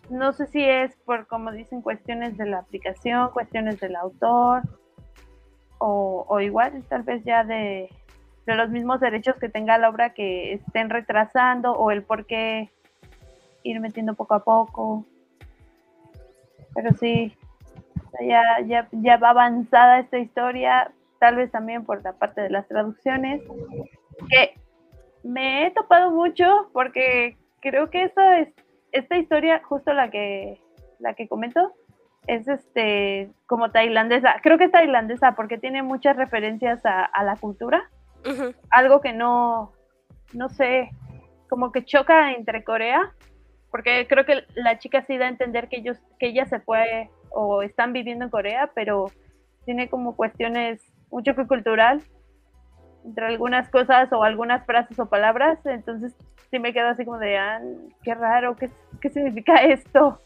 No sé si es por, como dicen, cuestiones de la aplicación, cuestiones del autor, o, o igual tal vez ya de, de los mismos derechos que tenga la obra que estén retrasando, o el por qué ir metiendo poco a poco. Pero sí, ya, ya, ya va avanzada esta historia, tal vez también por la parte de las traducciones, que me he topado mucho porque creo que esta, es, esta historia, justo la que, la que comento, es este como tailandesa. Creo que es tailandesa porque tiene muchas referencias a, la cultura. Algo que no, no sé, como que choca entre Corea, porque creo que la chica sí da a entender que ellos, que ella se fue o están viviendo en Corea, pero tiene como cuestiones, un choque cultural entre algunas cosas o algunas frases o palabras, entonces sí me quedo así como de, ah, qué raro, ¿qué, qué significa esto?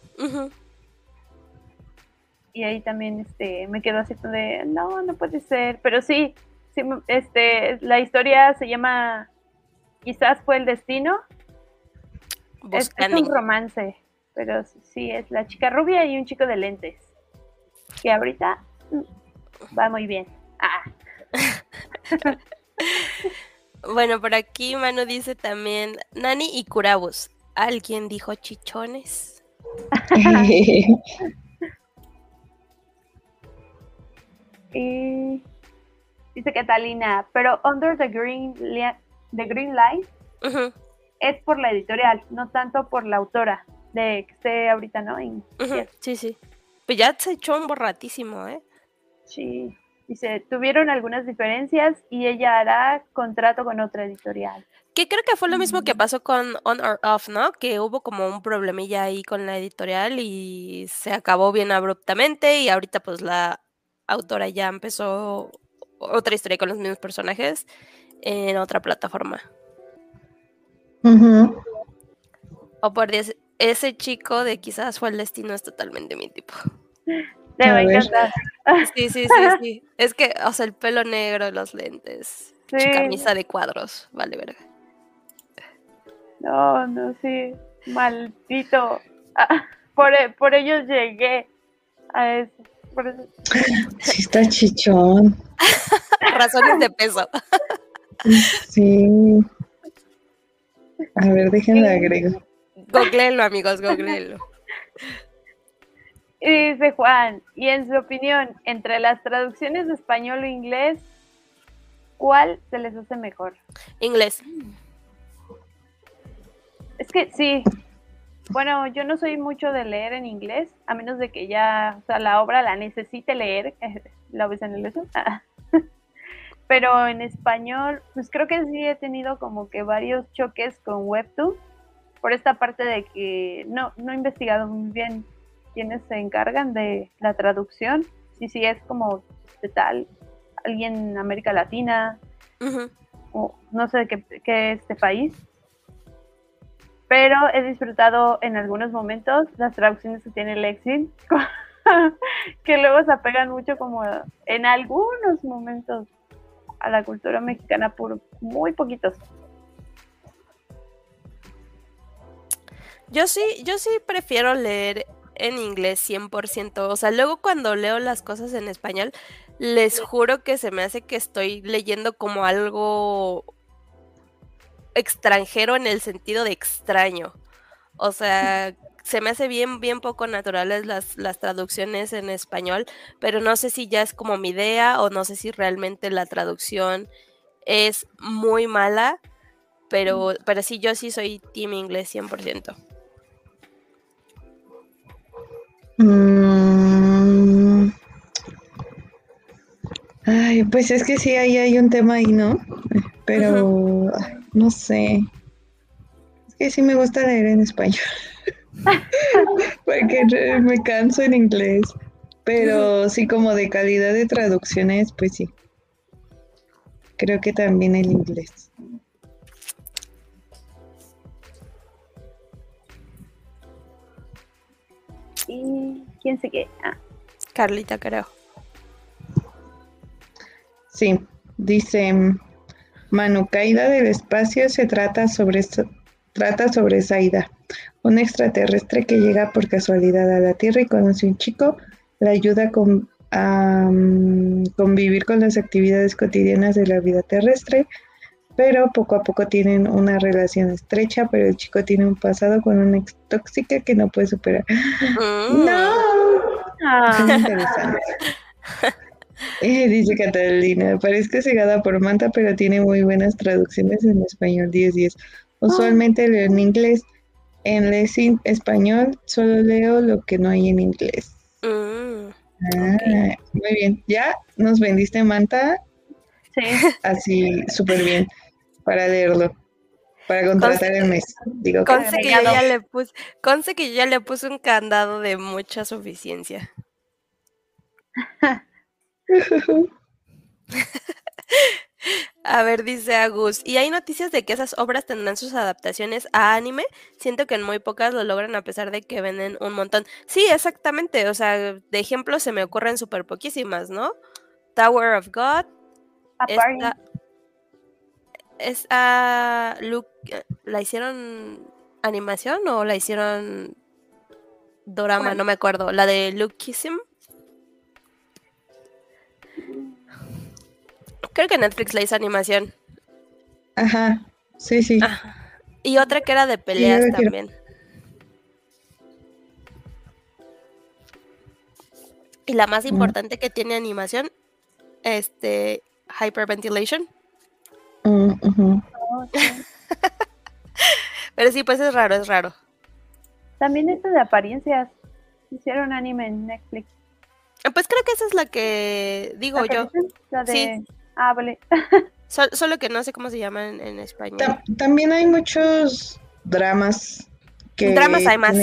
Y ahí también este, me quedo así como de, no, no puede ser, pero sí, sí este, la historia se llama Quizás fue el destino. Es un romance. Pero sí, es la chica rubia y un chico de lentes. Que ahorita mm, va muy bien. Ah. bueno, por aquí Manu dice también Nani y Curabus. ¿Alguien dijo chichones? y dice Catalina, pero Under the Green, the green Light es por la editorial, no tanto por la autora de que esté ahorita, ¿no? Sí, sí. Pues ya se echó un borratísimo, ¿eh? Sí. Dice, tuvieron algunas diferencias y ella hará contrato con otra editorial. Que creo que fue lo mismo que pasó con On or Off, ¿no? Que hubo como un problemilla ahí con la editorial y se acabó bien abruptamente y ahorita pues la autora ya empezó otra historia con los mismos personajes en otra plataforma. O por ese chico de quizás fue el destino es totalmente mi tipo. Te va a encantar. Sí, sí, sí, sí. Es que, o sea, el pelo negro, los lentes, camisa de cuadros, vale, verga. No, no, sí, maldito. Ah, por, por ellos llegué a eso. Sí, está chichón. Razones de peso. Sí. A ver, déjenme agregar. Googleenlo, amigos, googleenlo. Y dice Juan, y en su opinión, entre las traducciones de español o inglés, ¿cuál se les hace mejor? Inglés. Es que sí. Bueno, yo no soy mucho de leer en inglés, a menos de que ya, o sea, la obra la necesite leer, la ves en el. Pero en español, pues creo que sí he tenido como que varios choques con Webtoon por esta parte de que no, no he investigado muy bien quiénes se encargan de la traducción. Y si es como de tal, alguien en América Latina o no sé qué, qué este país. Pero he disfrutado en algunos momentos las traducciones que tiene Lexi, que luego se apegan mucho como en algunos momentos a la cultura mexicana por muy poquitos. Yo sí, yo sí prefiero leer en inglés 100%. O sea, luego cuando leo las cosas en español, les juro que se me hace que estoy leyendo como algo extranjero en el sentido de extraño. O sea, se me hace bien, bien poco naturales las, las traducciones en español, pero no sé si ya es como mi idea o no sé si realmente la traducción es muy mala, pero, pero sí, yo sí soy team inglés 100%. Mm. Ay, pues es que sí, ahí hay un tema ahí, ¿no? Pero no sé. Es que sí me gusta leer en español. Porque me canso en inglés. Pero sí, como de calidad de traducciones, pues sí. Creo que también el inglés. ¿Y quién sigue? Ah. Carlita, creo. Sí, dice Manu, Caída del Espacio se trata sobre, trata sobre Zaida, un extraterrestre que llega por casualidad a la Tierra y conoce a un chico, la ayuda con, a mm, convivir con las actividades cotidianas de la vida terrestre, pero poco a poco tienen una relación estrecha, pero el chico tiene un pasado con una ex tóxica que no puede superar. Mm. ¡No! Ah. interesante. Eh, dice Catalina, parezco cegada por Manta, pero tiene muy buenas traducciones en español 10-10. Usualmente leo en inglés. En Lessing español solo leo lo que no hay en inglés. Mm, ah, muy bien. ¿Ya nos vendiste Manta? Sí. Así, súper bien, para leerlo. Para contratar el mes. Digo, que, yo ya le puse, conce que yo ya le puse un candado de mucha suficiencia. A ver, dice Agus, ¿y hay noticias de que esas obras tendrán sus adaptaciones a anime? Siento que en muy pocas lo logran a pesar de que venden un montón. Sí, exactamente, o sea, de ejemplo se me ocurren súper poquísimas, ¿no? Tower of God. es a ¿La hicieron animación o la hicieron dorama? No me acuerdo. La de Luke Kissim. Creo que Netflix la hizo animación. Ajá, sí, sí. Y otra que era de peleas también. Y la más importante que tiene animación, este, Hyperventilation. Mm, Pero sí, pues es raro, es raro. También esto de apariencias. Hicieron anime en Netflix. Pues creo que esa es la que digo yo. Sí. Ah, vale. solo que no sé cómo se llama en, español. también hay muchos dramas que dramas hay más.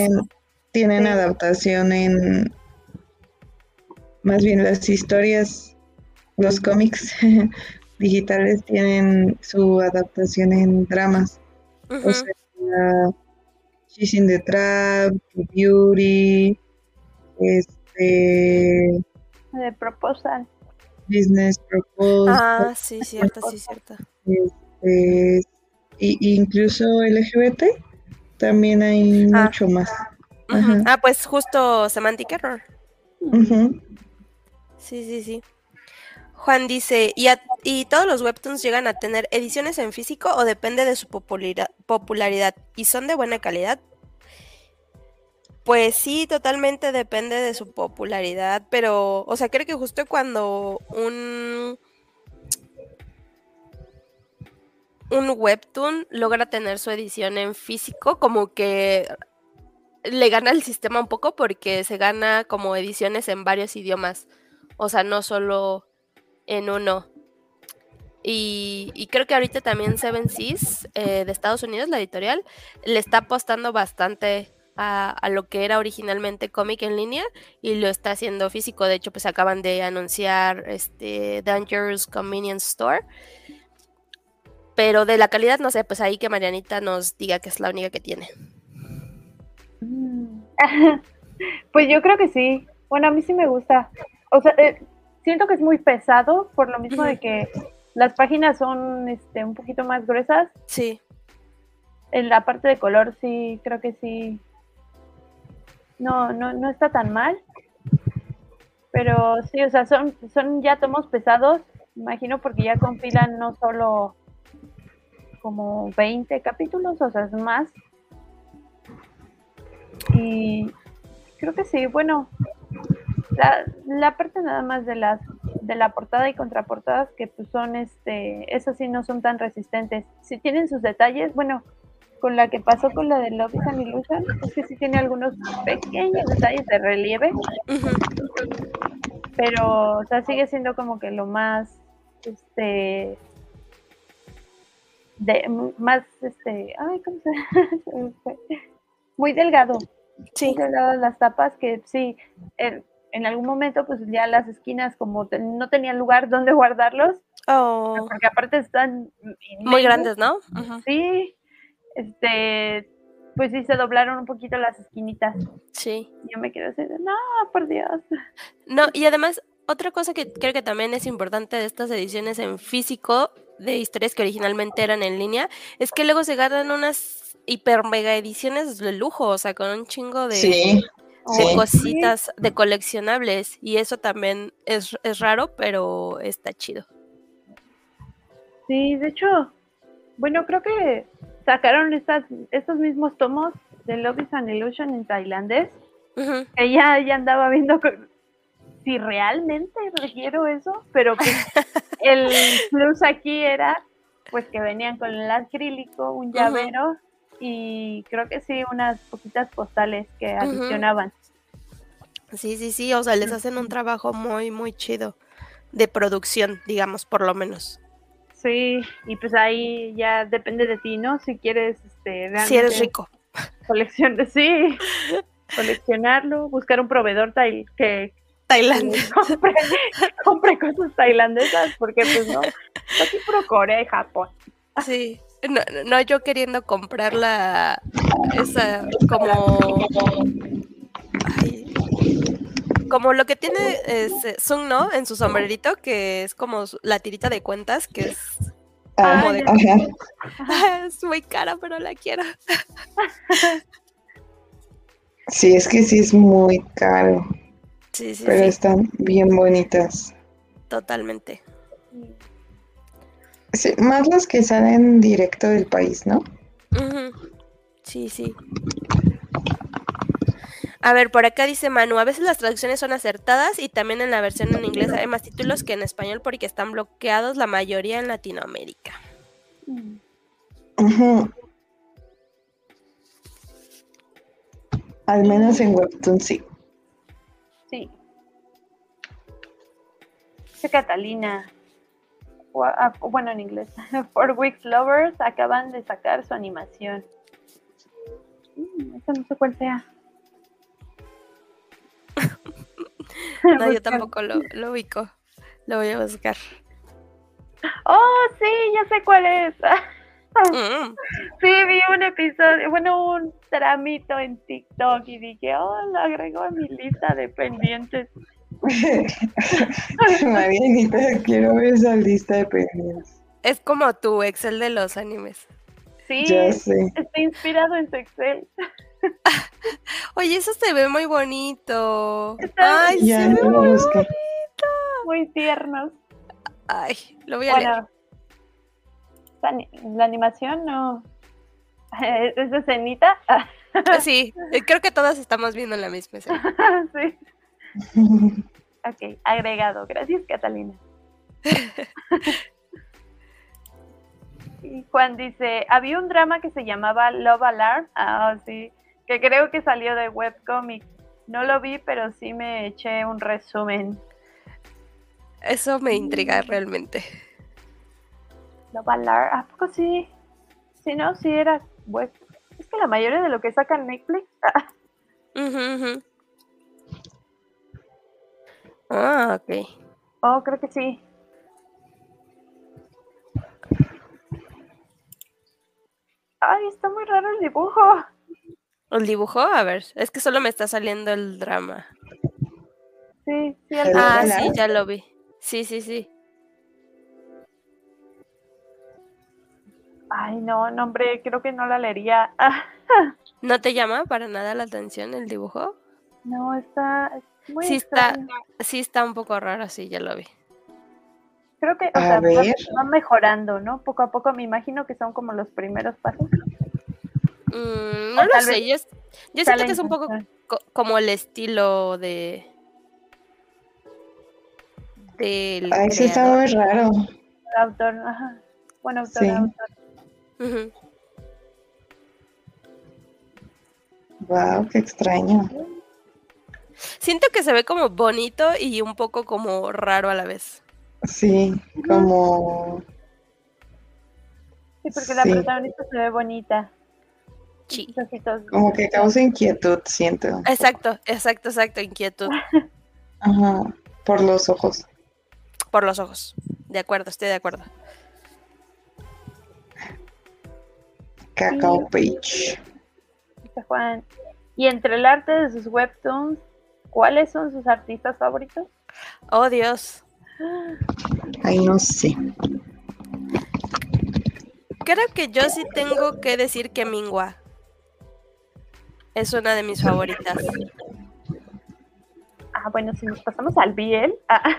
tienen, adaptación en más bien las historias, los cómics digitales tienen su adaptación en dramas. O sea, She's in the Trap, Beauty, este... De Proposal. Business Proposal. Ah, sí, cierto, sí, cierto. Este, y, incluso LGBT, también hay ah. mucho más. Ah, pues justo Semantic Error. Sí, sí, sí. Juan dice, ¿y, ¿y todos los webtoons llegan a tener ediciones en físico o depende de su popularidad? ¿Y son de buena calidad? Pues sí, totalmente depende de su popularidad, pero, o sea, creo que justo cuando un, un webtoon logra tener su edición en físico, como que le gana el sistema un poco porque se gana como ediciones en varios idiomas, o sea, no solo en uno. Y, creo que ahorita también Seven Seas eh, de Estados Unidos, la editorial, le está apostando bastante a, lo que era originalmente cómic en línea y lo está haciendo físico. De hecho, pues acaban de anunciar este Dangerous Convenience Store. Pero de la calidad, no sé, pues ahí que Marianita nos diga que es la única que tiene. Pues yo creo que sí. Bueno, a mí sí me gusta. O sea, eh, siento que es muy pesado por lo mismo de que las páginas son este, un poquito más gruesas. Sí. En la parte de color sí, creo que sí no, no, no está tan mal. Pero sí, o sea, son, son ya tomos pesados, imagino, porque ya compilan no solo como 20 capítulos, o sea, es más. Y creo que sí, bueno, la, la parte nada más de las de la portada y contraportadas que pues son este, esas sí no son tan resistentes. Si tienen sus detalles, bueno, con la que pasó con la de Love is an Illusion, es que sí tiene algunos pequeños detalles de relieve, pero, o sea, sigue siendo como que lo más, este, de, más, este, ay, ¿cómo se Muy delgado. Sí. Muy delgado las tapas que sí, en, en algún momento pues ya las esquinas como te- no tenían lugar donde guardarlos, Oh, porque aparte están muy grandes, ¿no? Sí, este, pues sí se doblaron un poquito las esquinitas. Sí. Yo me quedé así de, no, por Dios. No, y además, otra cosa que creo que también es importante de estas ediciones en físico de historias que originalmente eran en línea, es que luego se ganan unas hiper mega ediciones de lujo, o sea, con un chingo de, Sí, de Sí. cositas, de coleccionables, y eso también es, es raro, pero está chido. Sí, de hecho, bueno, creo que sacaron estas, estos mismos tomos de Love is an Illusion en tailandés, Ujú. que ya, ya andaba viendo si realmente requiero eso, pero que el plus aquí era pues que venían con el acrílico, un llavero y creo que sí unas poquitas postales que adicionaban. Sí, sí, sí, o sea, les hacen un trabajo muy, muy chido de producción, digamos, por lo menos. Sí, y pues ahí ya depende de ti, ¿no? Si quieres este Si eres realmente rico. colección sí, coleccionarlo, buscar un proveedor tai- que Tailandia. compre, compre cosas tailandesas, porque pues no, aquí puro Corea y Japón. Sí. No, no, no, yo queriendo comprar la. Esa. Como. ay, como lo que tiene este, Sung, ¿no? En su sombrerito, que es como la tirita de cuentas, que es. Ah, como de- ajá. es muy cara, pero la quiero. Sí, es que sí es muy caro, Sí, sí, pero sí. están bien bonitas. Totalmente. Sí, más los que salen directo del país, ¿no? Ujú. Sí, sí. A ver, por acá dice Manu, a veces las traducciones son acertadas y también en la versión en inglés hay más títulos que en español porque están bloqueados la mayoría en Latinoamérica. Al menos en Webtoon sí. Sí. Dice Catalina. Bueno, en inglés. Four Weeks Lovers acaban de sacar su animación. Mm, esta no sé cuál sea. No, yo tampoco lo, lo ubico. Lo voy a buscar. Oh, sí, ya sé cuál es. Mm, Sí, vi un episodio, bueno, un tramito en TikTok y dije, oh, lo agrego a mi lista de pendientes. Marianita, quiero ver esa lista de pendientes. Es como tu Excel de los animes. Sí, Ya sé. está inspirado en tu Excel. Oye, eso se ve muy bonito. Ay, Ya se ve muy busqué. Muy tiernos. Ay, lo voy a leer. Bueno, esa ani- la animación no. ¿Es de cenita? Sí, eh, creo que todas estamos viendo la misma escena. sí. Ok, agregado. Gracias, Catalina. y Juan dice, había un drama que se llamaba Love Alarm. Ah, sí, que creo que salió de webcomic. No lo vi, pero sí me eché un resumen. Eso me intriga realmente. Love Alarm, ¿a poco sí? Sí, no, sí era web. Es que la mayoría de lo que saca Netflix ujú. Ah, ok. Oh, creo que sí. Ay, está muy raro el dibujo. ¿El dibujo? A ver, es que solo me está saliendo el drama. Sí, sí, El Ah, Hola. sí, ya lo vi. Sí, sí, sí. Ay, no, no, hombre, creo que no la leería. Ah, ¿No te llama para nada la atención el dibujo? no, está es muy Sí está, sí está un poco raro, sí, ya lo vi. Creo que, o sea, va mejorando, ¿no? Poco a poco me imagino que son como los primeros pasos. Mm, no lo sé, yo, siento que es un poco co- como el estilo de del Ay, sí está muy raro. Autor, ajá. Bueno, autor, Sí. autor. Ujú. Wow, qué extraño. Siento que se ve como bonito y un poco como raro a la vez. Sí, como... Sí, porque la protagonista se ve bonita. Como que causa inquietud, siento. Exacto, exacto, exacto, inquietud Ajá, por los ojos. por los ojos. De acuerdo, estoy de acuerdo. Cacao Page. Juan. Y entre el arte de sus webtoons, ¿cuáles son sus artistas favoritos? Oh, Dios. Ay, no sé. Creo que yo sí tengo que decir que Mingua es una de mis favoritas. Ah, bueno, si nos pasamos al Biel. Ah,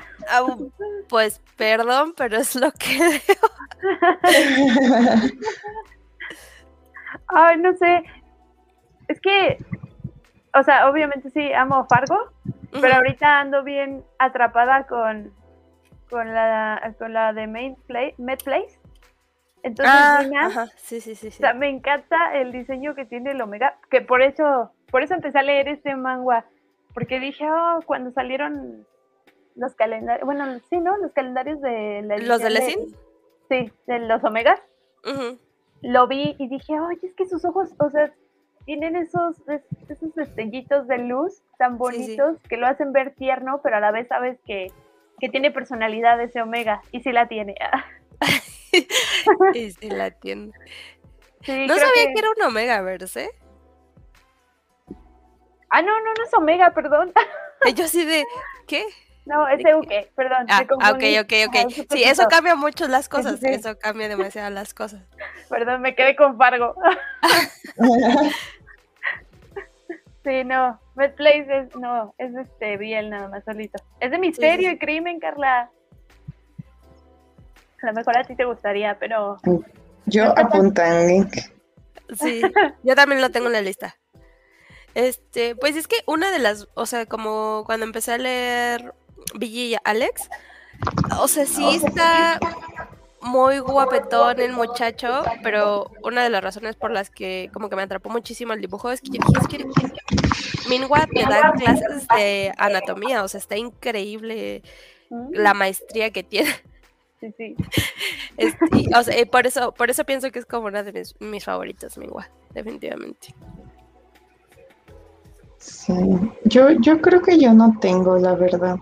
pues perdón, pero es lo que veo. Ay, no sé. Es que, o sea, obviamente sí amo Fargo, pero ahorita ando bien atrapada con, con la con la de Main Play, Med Place. Entonces, Ah, ajá, sí, sí, sí, o sea, me encanta el diseño que tiene el Omega, que por eso, por eso empecé a leer este manga, porque dije, oh, cuando salieron los calendarios, bueno, sí, ¿no? Los calendarios de la ¿Los de Lessing? Sí, de los Omegas. Lo vi y dije, oye, es que sus ojos, o sea, tienen esos, es- esos destellitos de luz tan Sí, sí. bonitos que lo hacen ver tierno, pero a la vez sabes que, que tiene personalidad ese Omega, y sí la tiene. Sí la tiene. Sí, No sabía que... era un Omega Verse. Ah, no, no, no es Omega, perdón. Y Yo así de, ¿qué? No, es Euke, perdón. Ah, ah, ok, ok, ok. Sí, eso cambia mucho las cosas. sí. Eso cambia demasiado las cosas. Perdón, me quedé con Fargo. sí, no. Bad Place es, no, es este, Biel nada más solito. Es de misterio sí. y crimen, Carla. A lo mejor a ti te gustaría, pero Yo apuntan link. Sí, yo también lo tengo en la lista. Este, pues es que una de las, o sea, como cuando empecé a leer Billy y Alex, o sea, sí está muy guapetón el muchacho, pero una de las razones por las que como que me atrapó muchísimo el dibujo es que yo dije, es que Minhua te da clases de anatomía, o sea, está increíble mm, la maestría que tiene. Sí, sí. Este, y, o sea, y por eso, por eso pienso que es como una de mis, mis favoritos, Minhua, definitivamente. Sí. Yo, yo creo que yo no tengo, la verdad.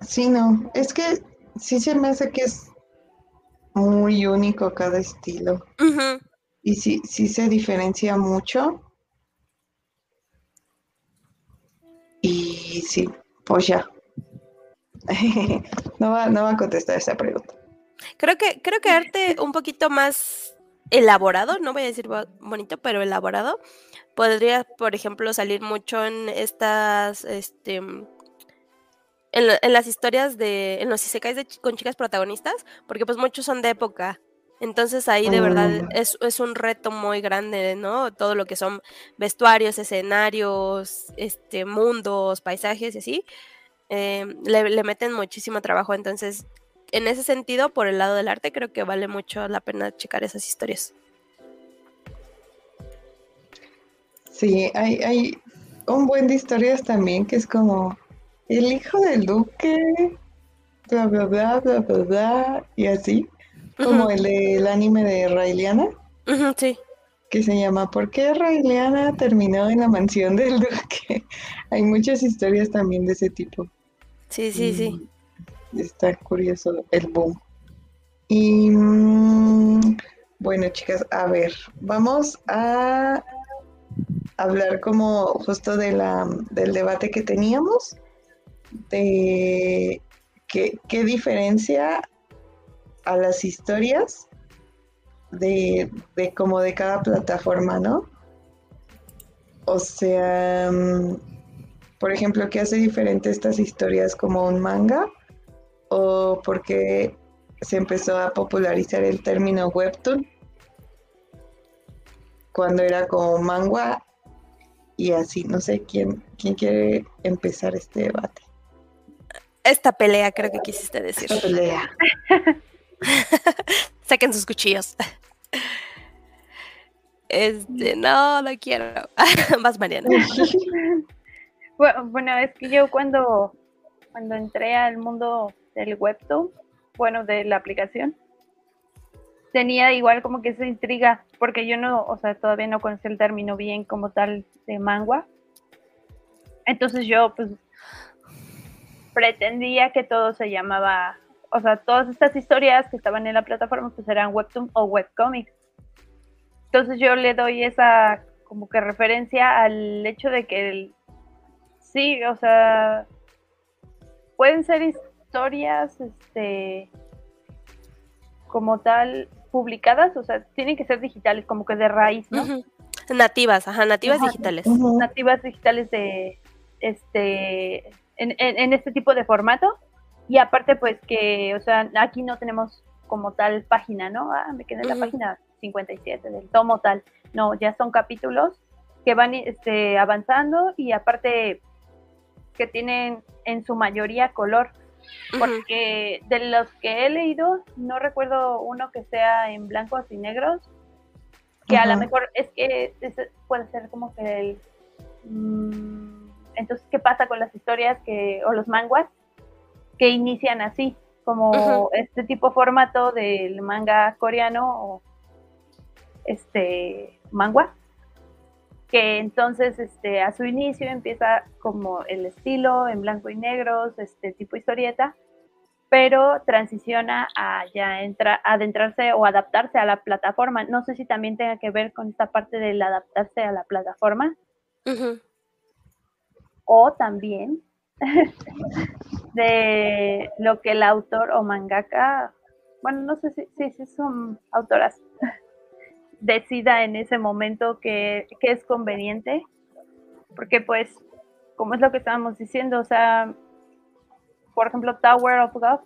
Sí, no. Es que sí se me hace que es muy único cada estilo. Ujú. Y sí, sí se diferencia mucho. Y sí, pues ya. No va, no va a contestar esa pregunta. Creo que, creo que arte un poquito más elaborado, no voy a decir bo- bonito, pero elaborado, podría, por ejemplo, salir mucho en estas, este, en, en las historias de, en los isekais de, con chicas protagonistas, porque pues muchos son de época. Entonces ahí de verdad Mm. es, es un reto muy grande, ¿no? Todo lo que son vestuarios, escenarios, este, mundos, paisajes y así, eh, le, le meten muchísimo trabajo. Entonces, en ese sentido, por el lado del arte, creo que vale mucho la pena checar esas historias. Sí, hay, hay un buen de historias también que es como el hijo del duque, bla, bla, bla, bla, bla, bla, y así, como el del anime de Raeliana, sí, que se llama ¿Por qué Raeliana terminó en la mansión del duque? Hay muchas historias también de ese tipo. Sí, sí, sí. Está curioso el boom. Y mm, bueno, chicas, a ver, vamos a hablar como justo de la, del debate que teníamos, de qué, qué diferencia a las historias de, de como de cada plataforma, ¿no? O sea, mm, por ejemplo, ¿qué hace diferente estas historias como un manga? ¿O por qué se empezó a popularizar el término webtoon? Cuando era como manga y así, no sé quién, quién quiere empezar este debate. Esta pelea creo que quisiste decir. Esta pelea. Saquen sus cuchillos. Este, no, no quiero. Más Mariana. bueno, es que yo cuando, cuando entré al mundo del webtoon, bueno, de la aplicación, tenía igual como que esa intriga, porque yo no, o sea, todavía no conocía el término bien como tal de mangua. Entonces yo, pues, pretendía que todo se llamaba, o sea, todas estas historias que estaban en la plataforma, pues eran webtoon o webcomics. Entonces yo le doy esa como que referencia al hecho de que el, sí, o sea, pueden ser historias, este, como tal, publicadas, o sea, tienen que ser digitales, como que de raíz, ¿no? Nativas, ajá, nativas digitales. Nativas digitales de, este, en, en, este tipo de formato. Y aparte, pues que, o sea, aquí no tenemos como tal página, ¿no? Ah, me quedé en la página 57 del tomo tal. No, ya son capítulos que van este, avanzando y aparte que tienen en su mayoría color. Porque de los que he leído, no recuerdo uno que sea en blancos y negros, que a lo mejor es que puede ser como que el... Mm, entonces, ¿qué pasa con las historias que, o los manguas que inician así? Como este tipo formato del manga coreano o este manga que entonces este a su inicio empieza como el estilo en blanco y negro, este tipo historieta, pero transiciona a ya entra, adentrarse o adaptarse a la plataforma. No sé si también tenga que ver con esta parte del adaptarse a la plataforma. O también de lo que el autor o mangaka, bueno, no sé si, si son autoras, decida en ese momento que, es conveniente, porque pues, como es lo que estábamos diciendo, o sea, por ejemplo, Tower of God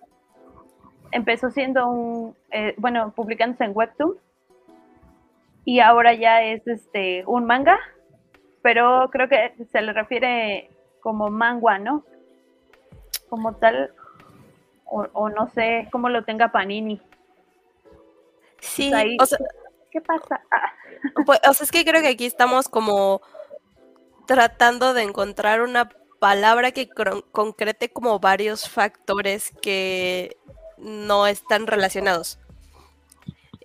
empezó siendo un, eh, bueno, publicándose en Webtoon y ahora ya es este un manga, pero creo que se le refiere como manga, ¿no? Como tal, o, o no sé cómo lo tenga Panini. Sí, o sea, ¿Qué pasa? Ah. Pues, o sea, es que creo que aquí estamos como tratando de encontrar una palabra que concrete como varios factores que no están relacionados.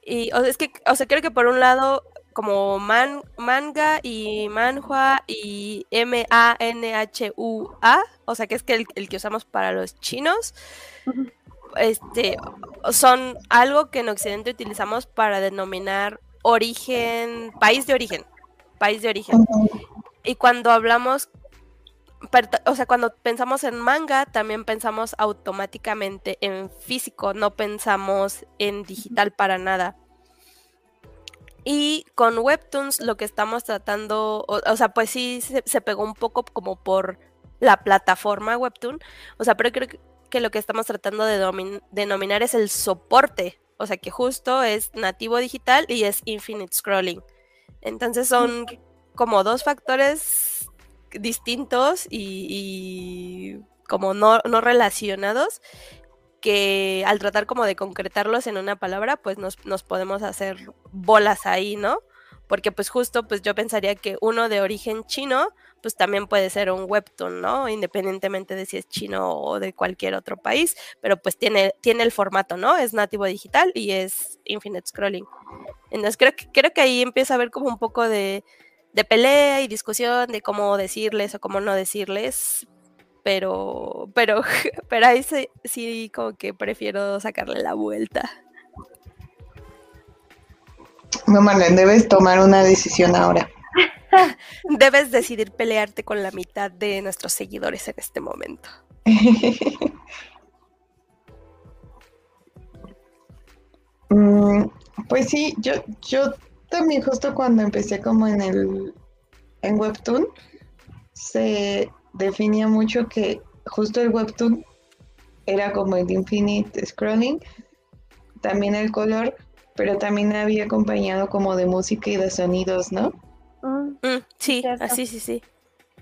Y o sea, es que, o sea, creo que por un lado, como man, manga y manhua y M-A-N-H-U-A, o sea, que es que el, el, que usamos para los chinos, este, son algo que en Occidente utilizamos para denominar origen, país de origen, país de origen. Y cuando hablamos, o sea, cuando pensamos en manga, también pensamos automáticamente en físico, no pensamos en digital para nada. Y con Webtoons lo que estamos tratando, o, sea, pues sí se, se, pegó un poco como por la plataforma Webtoon, o sea, pero creo que que lo que estamos tratando de denominar es el soporte, o sea que justo es nativo digital y es infinite scrolling. Entonces son como dos factores distintos y, como no, no, relacionados que al tratar como de concretarlos en una palabra, pues nos, nos podemos hacer bolas ahí, ¿no? Porque pues justo pues yo pensaría que uno de origen chino pues también puede ser un webtoon, ¿no? Independientemente de si es chino o de cualquier otro país, pero pues tiene, tiene el formato, ¿no? Es nativo digital y es infinite scrolling. Entonces creo que, creo que ahí empieza a haber como un poco de, pelea y discusión de cómo decirles o cómo no decirles, pero, pero, pero ahí sí, sí como que prefiero sacarle la vuelta. No, Marlene, debes tomar una decisión ahora. Debes decidir pelearte con la mitad de nuestros seguidores en este momento. Mm, pues sí, yo, yo también justo cuando empecé como en el en Webtoon, se definía mucho que justo el Webtoon era como el infinite scrolling, también el color, pero también había acompañado como de música y de sonidos, ¿no? Mm, sí, así, sí, sí.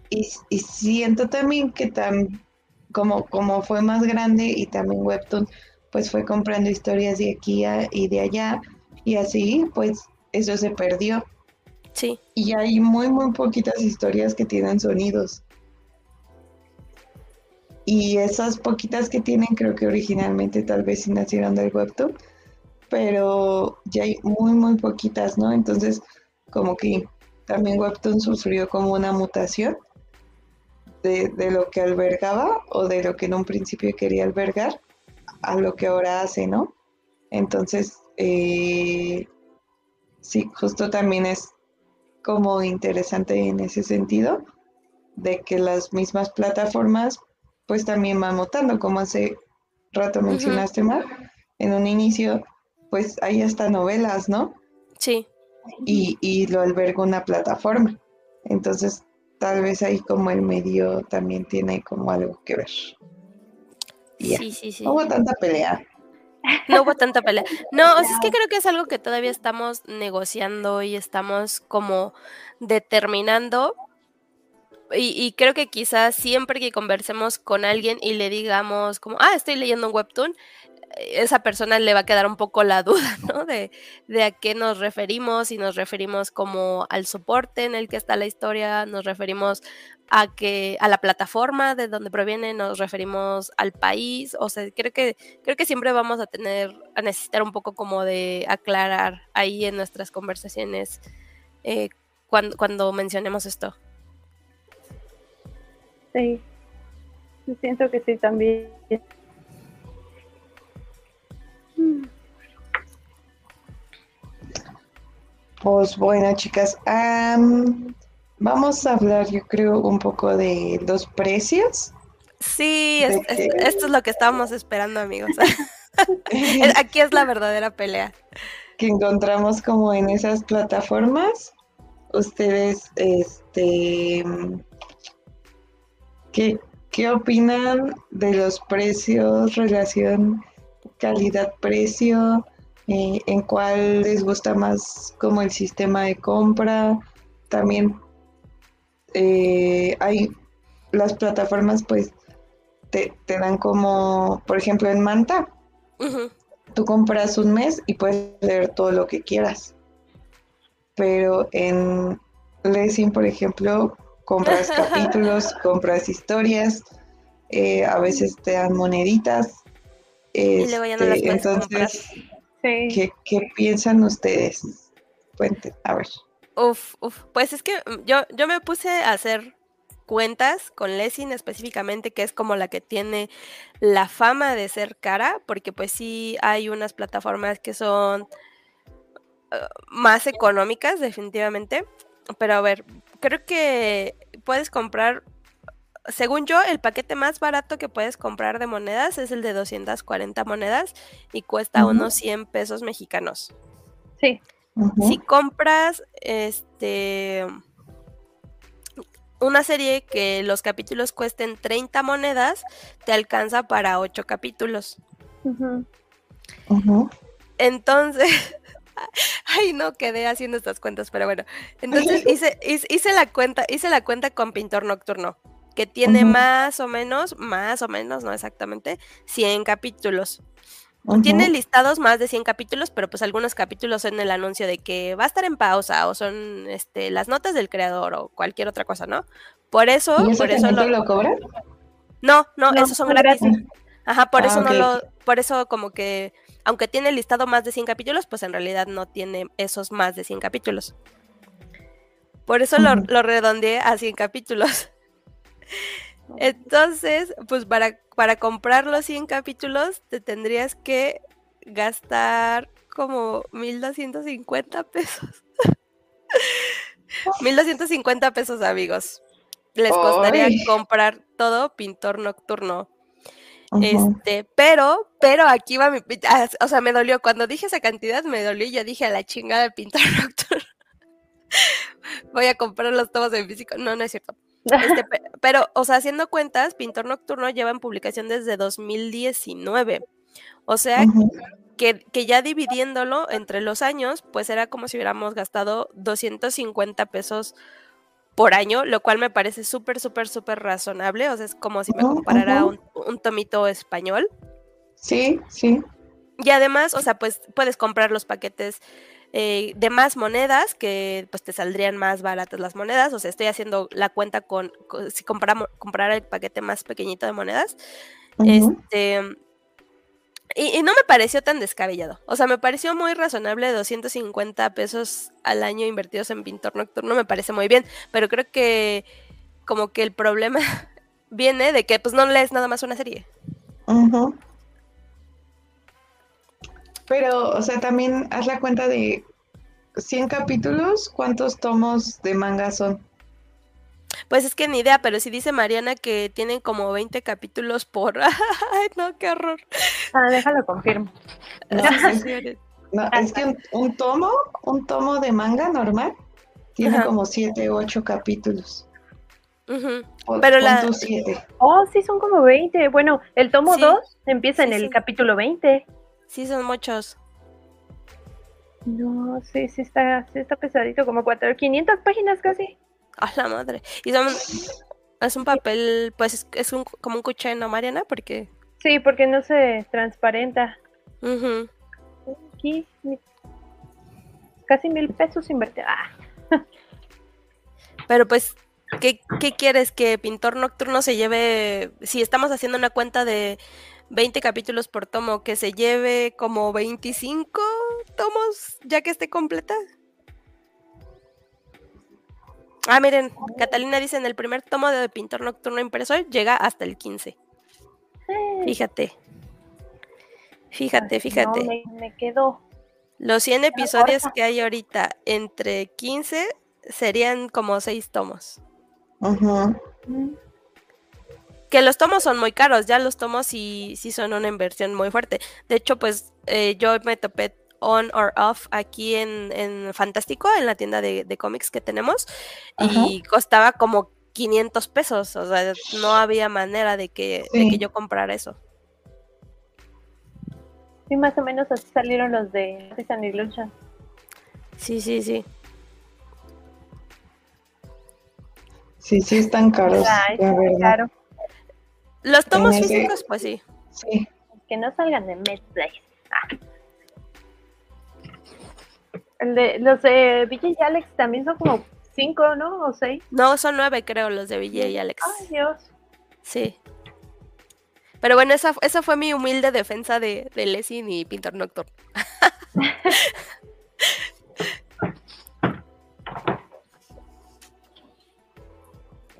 Y, y, siento también que tan, como, como fue más grande y también Webtoon, pues fue comprando historias de aquí y de allá y así, pues eso se perdió. Sí. Y hay muy, muy poquitas historias que tienen sonidos. Y esas poquitas que tienen, creo que originalmente tal vez sí nacieron del webtoon, pero ya hay muy, muy poquitas, ¿no? Entonces, como que también webtoon sufrió como una mutación de, de lo que albergaba o de lo que en un principio quería albergar a lo que ahora hace, ¿no? Entonces, eh, sí, justo también es como interesante en ese sentido, de que las mismas plataformas pues también van mutando, como hace rato mencionaste, Mar, en un inicio, pues hay hasta novelas, ¿no? Sí. Y, y lo alberga una plataforma. Entonces, tal vez ahí como el medio también tiene como algo que ver. Sí, sí, sí. No hubo tanta pelea. No hubo tanta pelea. No, es que creo que es algo que todavía estamos negociando y estamos como determinando. Y, y, creo que quizás siempre que conversemos con alguien y le digamos como, ah, estoy leyendo un webtoon, esa persona le va a quedar un poco la duda, ¿no? De, a qué nos referimos, si nos referimos como al soporte en el que está la historia, nos referimos a que a la plataforma de donde proviene, nos referimos al país, o sea, creo que creo que siempre vamos a tener a necesitar un poco como de aclarar ahí en nuestras conversaciones eh, cuando, cuando mencionemos esto. Sí, siento que sí también. Pues bueno, chicas, um, vamos a hablar, yo creo, un poco de los precios. Sí, es, es, esto es lo que estábamos esperando, amigos. Aquí es la verdadera pelea. Que encontramos como en esas plataformas. Ustedes, este, ¿qué, qué opinan de los precios, relación calidad-precio? Eh, en cuál les gusta más como el sistema de compra. También eh, hay las plataformas pues te, te, dan como, por ejemplo, en Manta, Ujú. tú compras un mes y puedes leer todo lo que quieras. Pero en Lessing, por ejemplo, compras capítulos, compras historias, eh, a veces te dan moneditas. Y luego ya no las este, entonces, Sí. ¿qué, qué piensan ustedes? Cuenten, a ver. Uf, uf. Pues es que mm, yo, yo me puse a hacer cuentas con Lessing específicamente, que es como la que tiene la fama de ser cara, porque pues sí hay unas plataformas que son eh, más económicas, definitivamente. Pero a ver, creo que puedes comprar, según yo, el paquete más barato que puedes comprar de monedas es el de 240 monedas y cuesta unos 100 pesos mexicanos. Sí. Si compras este una serie que los capítulos cuesten 30 monedas, te alcanza para 8 capítulos. Ujú. ujú. Entonces, ay no quedé haciendo estas cuentas, pero bueno. Entonces hice, hice, hice la cuenta, hice la cuenta con Pintor Nocturno, que tiene más o menos, más o menos, no exactamente, 100 capítulos. Tiene listados más de 100 capítulos, pero pues algunos capítulos son el anuncio de que va a estar en pausa o son este, las notas del creador o cualquier otra cosa, ¿no? Por eso, ¿Y eso por eso también lo... lo cobran? No, no, No, esos son gratis. gratis. Ajá, por Ah, eso no lo, por eso como que, aunque tiene listado más de 100 capítulos, pues en realidad no tiene esos más de 100 capítulos. Por eso lo, lo redondeé a 100 capítulos. Entonces, pues para, para comprar los 100 capítulos te tendrías que gastar como 1250 pesos. 1250 pesos, amigos. Les costaría Ay. comprar todo Pintor Nocturno. Este, pero, pero aquí va mi, ah, o sea, me dolió, cuando dije esa cantidad me dolió y yo dije a la chingada de Pintor Nocturno. Voy a comprar los tomos en físico. No, no es cierto. Este, pe- pero, o sea, haciendo cuentas, Pintor Nocturno lleva en publicación desde 2019. O sea, que, que ya dividiéndolo entre los años, pues era como si hubiéramos gastado 250 pesos por año, lo cual me parece súper, súper, súper razonable. O sea, es como si me comparara ujú. un, un tomito español. Sí, sí. Y además, o sea, pues puedes comprar los paquetes eh, de más monedas, que pues te saldrían más baratas las monedas. O sea, estoy haciendo la cuenta con, si compramos, comprar el paquete más pequeñito de monedas. Este. Y, no me pareció tan descabellado. O sea, me pareció muy razonable 250 pesos al año invertidos en pintor nocturno. Me parece muy bien. Pero creo que como que el problema viene de que pues no lees nada más una serie. Pero, o sea, también haz la cuenta de 100 capítulos, ¿cuántos tomos de manga son? Pues es que ni idea, pero si dice Mariana que tienen como 20 capítulos por... ¡Ay, no, qué horror! Ah, déjalo confirmo. No, es, que un, tomo, un tomo de manga normal, tiene como 7 u 8 capítulos. pero la... Oh, sí, son como 20. Bueno, el tomo 2 empieza en el capítulo 20. Sí, son muchos. No, sí, sí está, sí está pesadito, como cuatro, 500 páginas casi. A la madre. Y son, es un papel, pues es, un, como un cuchillo, ¿no, Mariana? Porque... Sí, porque no se transparenta. Aquí, casi mil pesos invertidos. Ah. Pero pues, ¿qué, ¿qué quieres? Que Pintor Nocturno se lleve, si estamos haciendo una cuenta de 20 capítulos por tomo, que se lleve como 25 tomos ya que esté completa. Ah, miren, Catalina dice en el primer tomo de Pintor Nocturno Impresor llega hasta el 15. Fíjate. Fíjate, fíjate. me, quedo. Los 100 episodios que hay ahorita entre 15 serían como 6 tomos. Ajá. Que los tomos son muy caros, ya los tomos sí, sí son una inversión muy fuerte. De hecho, pues eh, yo me topé on or off aquí en, Fantástico, en la tienda de, cómics que tenemos, y costaba como 500 pesos, o sea, no había manera de que, que yo comprara eso. Sí, más o menos así salieron los de Disney Lucha. Sí, sí, sí. Sí, sí, están caros. la verdad. Los tomos físicos, pues sí. Sí. Que no salgan de Netflix. Ah. El de, los de Villa y Alex también son como cinco, ¿no? ¿O seis? No, son nueve, creo, los de Villa y Alex. Ay, Dios. Sí. Pero bueno, esa, esa fue mi humilde defensa de, de Lessing y Pintor Noctur.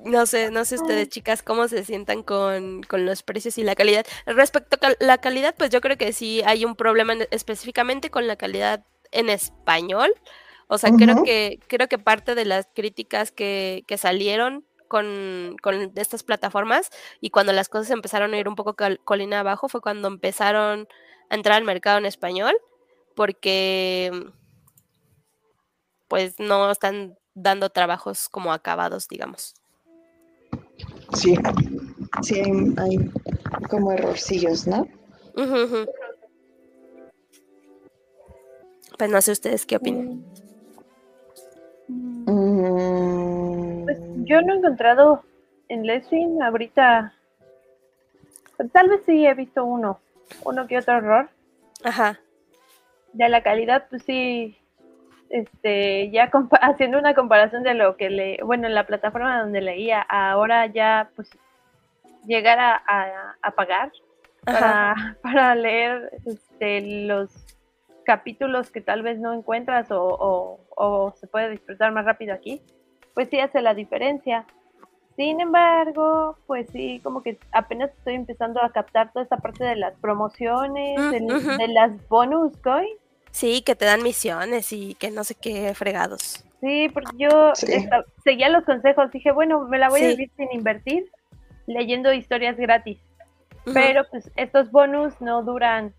No sé, no sé ustedes, chicas, cómo se sientan con, los precios y la calidad. Respecto a la calidad, pues yo creo que sí hay un problema específicamente con la calidad en español. O sea, creo que, creo que parte de las críticas que, salieron con, estas plataformas y cuando las cosas empezaron a ir un poco colina abajo fue cuando empezaron a entrar al mercado en español porque pues no están dando trabajos como acabados, digamos. Sí, sí hay, como errorcillos, ¿no? Pues no sé ustedes qué opinan. Mm. Pues yo no he encontrado en Leslie ahorita. Tal vez sí he visto uno, uno que otro error. Ajá. De la calidad, pues sí, este, ya haciendo una comparación de lo que le, bueno, en la plataforma donde leía, ahora ya pues llegar a, a, pagar para, para, leer este, los capítulos que tal vez no encuentras o, o, se puede disfrutar más rápido aquí, pues sí hace la diferencia. Sin embargo, pues sí, como que apenas estoy empezando a captar toda esta parte de las promociones, mm, de, de las bonus coins Sí, que te dan misiones y que no sé qué fregados. Sí, porque yo seguía los consejos, dije, bueno, me la voy a vivir sin invertir, leyendo historias gratis. Pero pues estos bonus no duran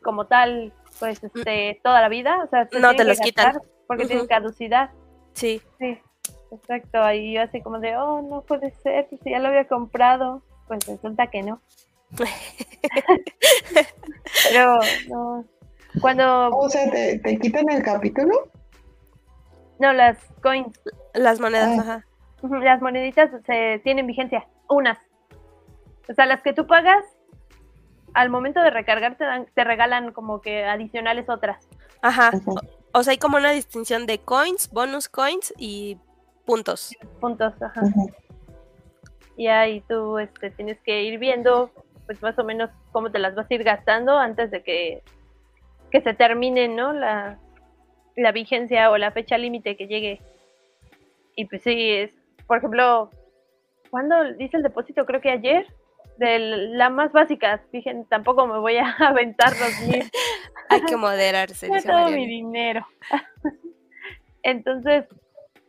como tal, pues mm. este, toda la vida, o sea, no te los quitan porque tienen caducidad. Sí. Sí, exacto, ahí yo así como de, oh, no puede ser, si ya lo había comprado, pues resulta que no. Pero no, cuando... O sea, ¿te, quitan el capítulo? No, las coins. Las monedas, ah. ajá. Las moneditas se tienen vigencia, unas. O sea, las que tú pagas, al momento de recargar te, dan, te regalan como que adicionales otras. Ajá. O sea, hay como una distinción de coins, bonus coins y puntos. Puntos, ajá. Y ahí tú este, tienes que ir viendo, pues más o menos cómo te las vas a ir gastando antes de que, que se termine, ¿no? La, la vigencia o la fecha límite que llegue. Y pues sí, es, por ejemplo, ¿cuándo dice el depósito? Creo que ayer, de la más básica. Fíjense, tampoco me voy a aventar los mil. Hay que moderarse. dice todo mi dinero. Entonces,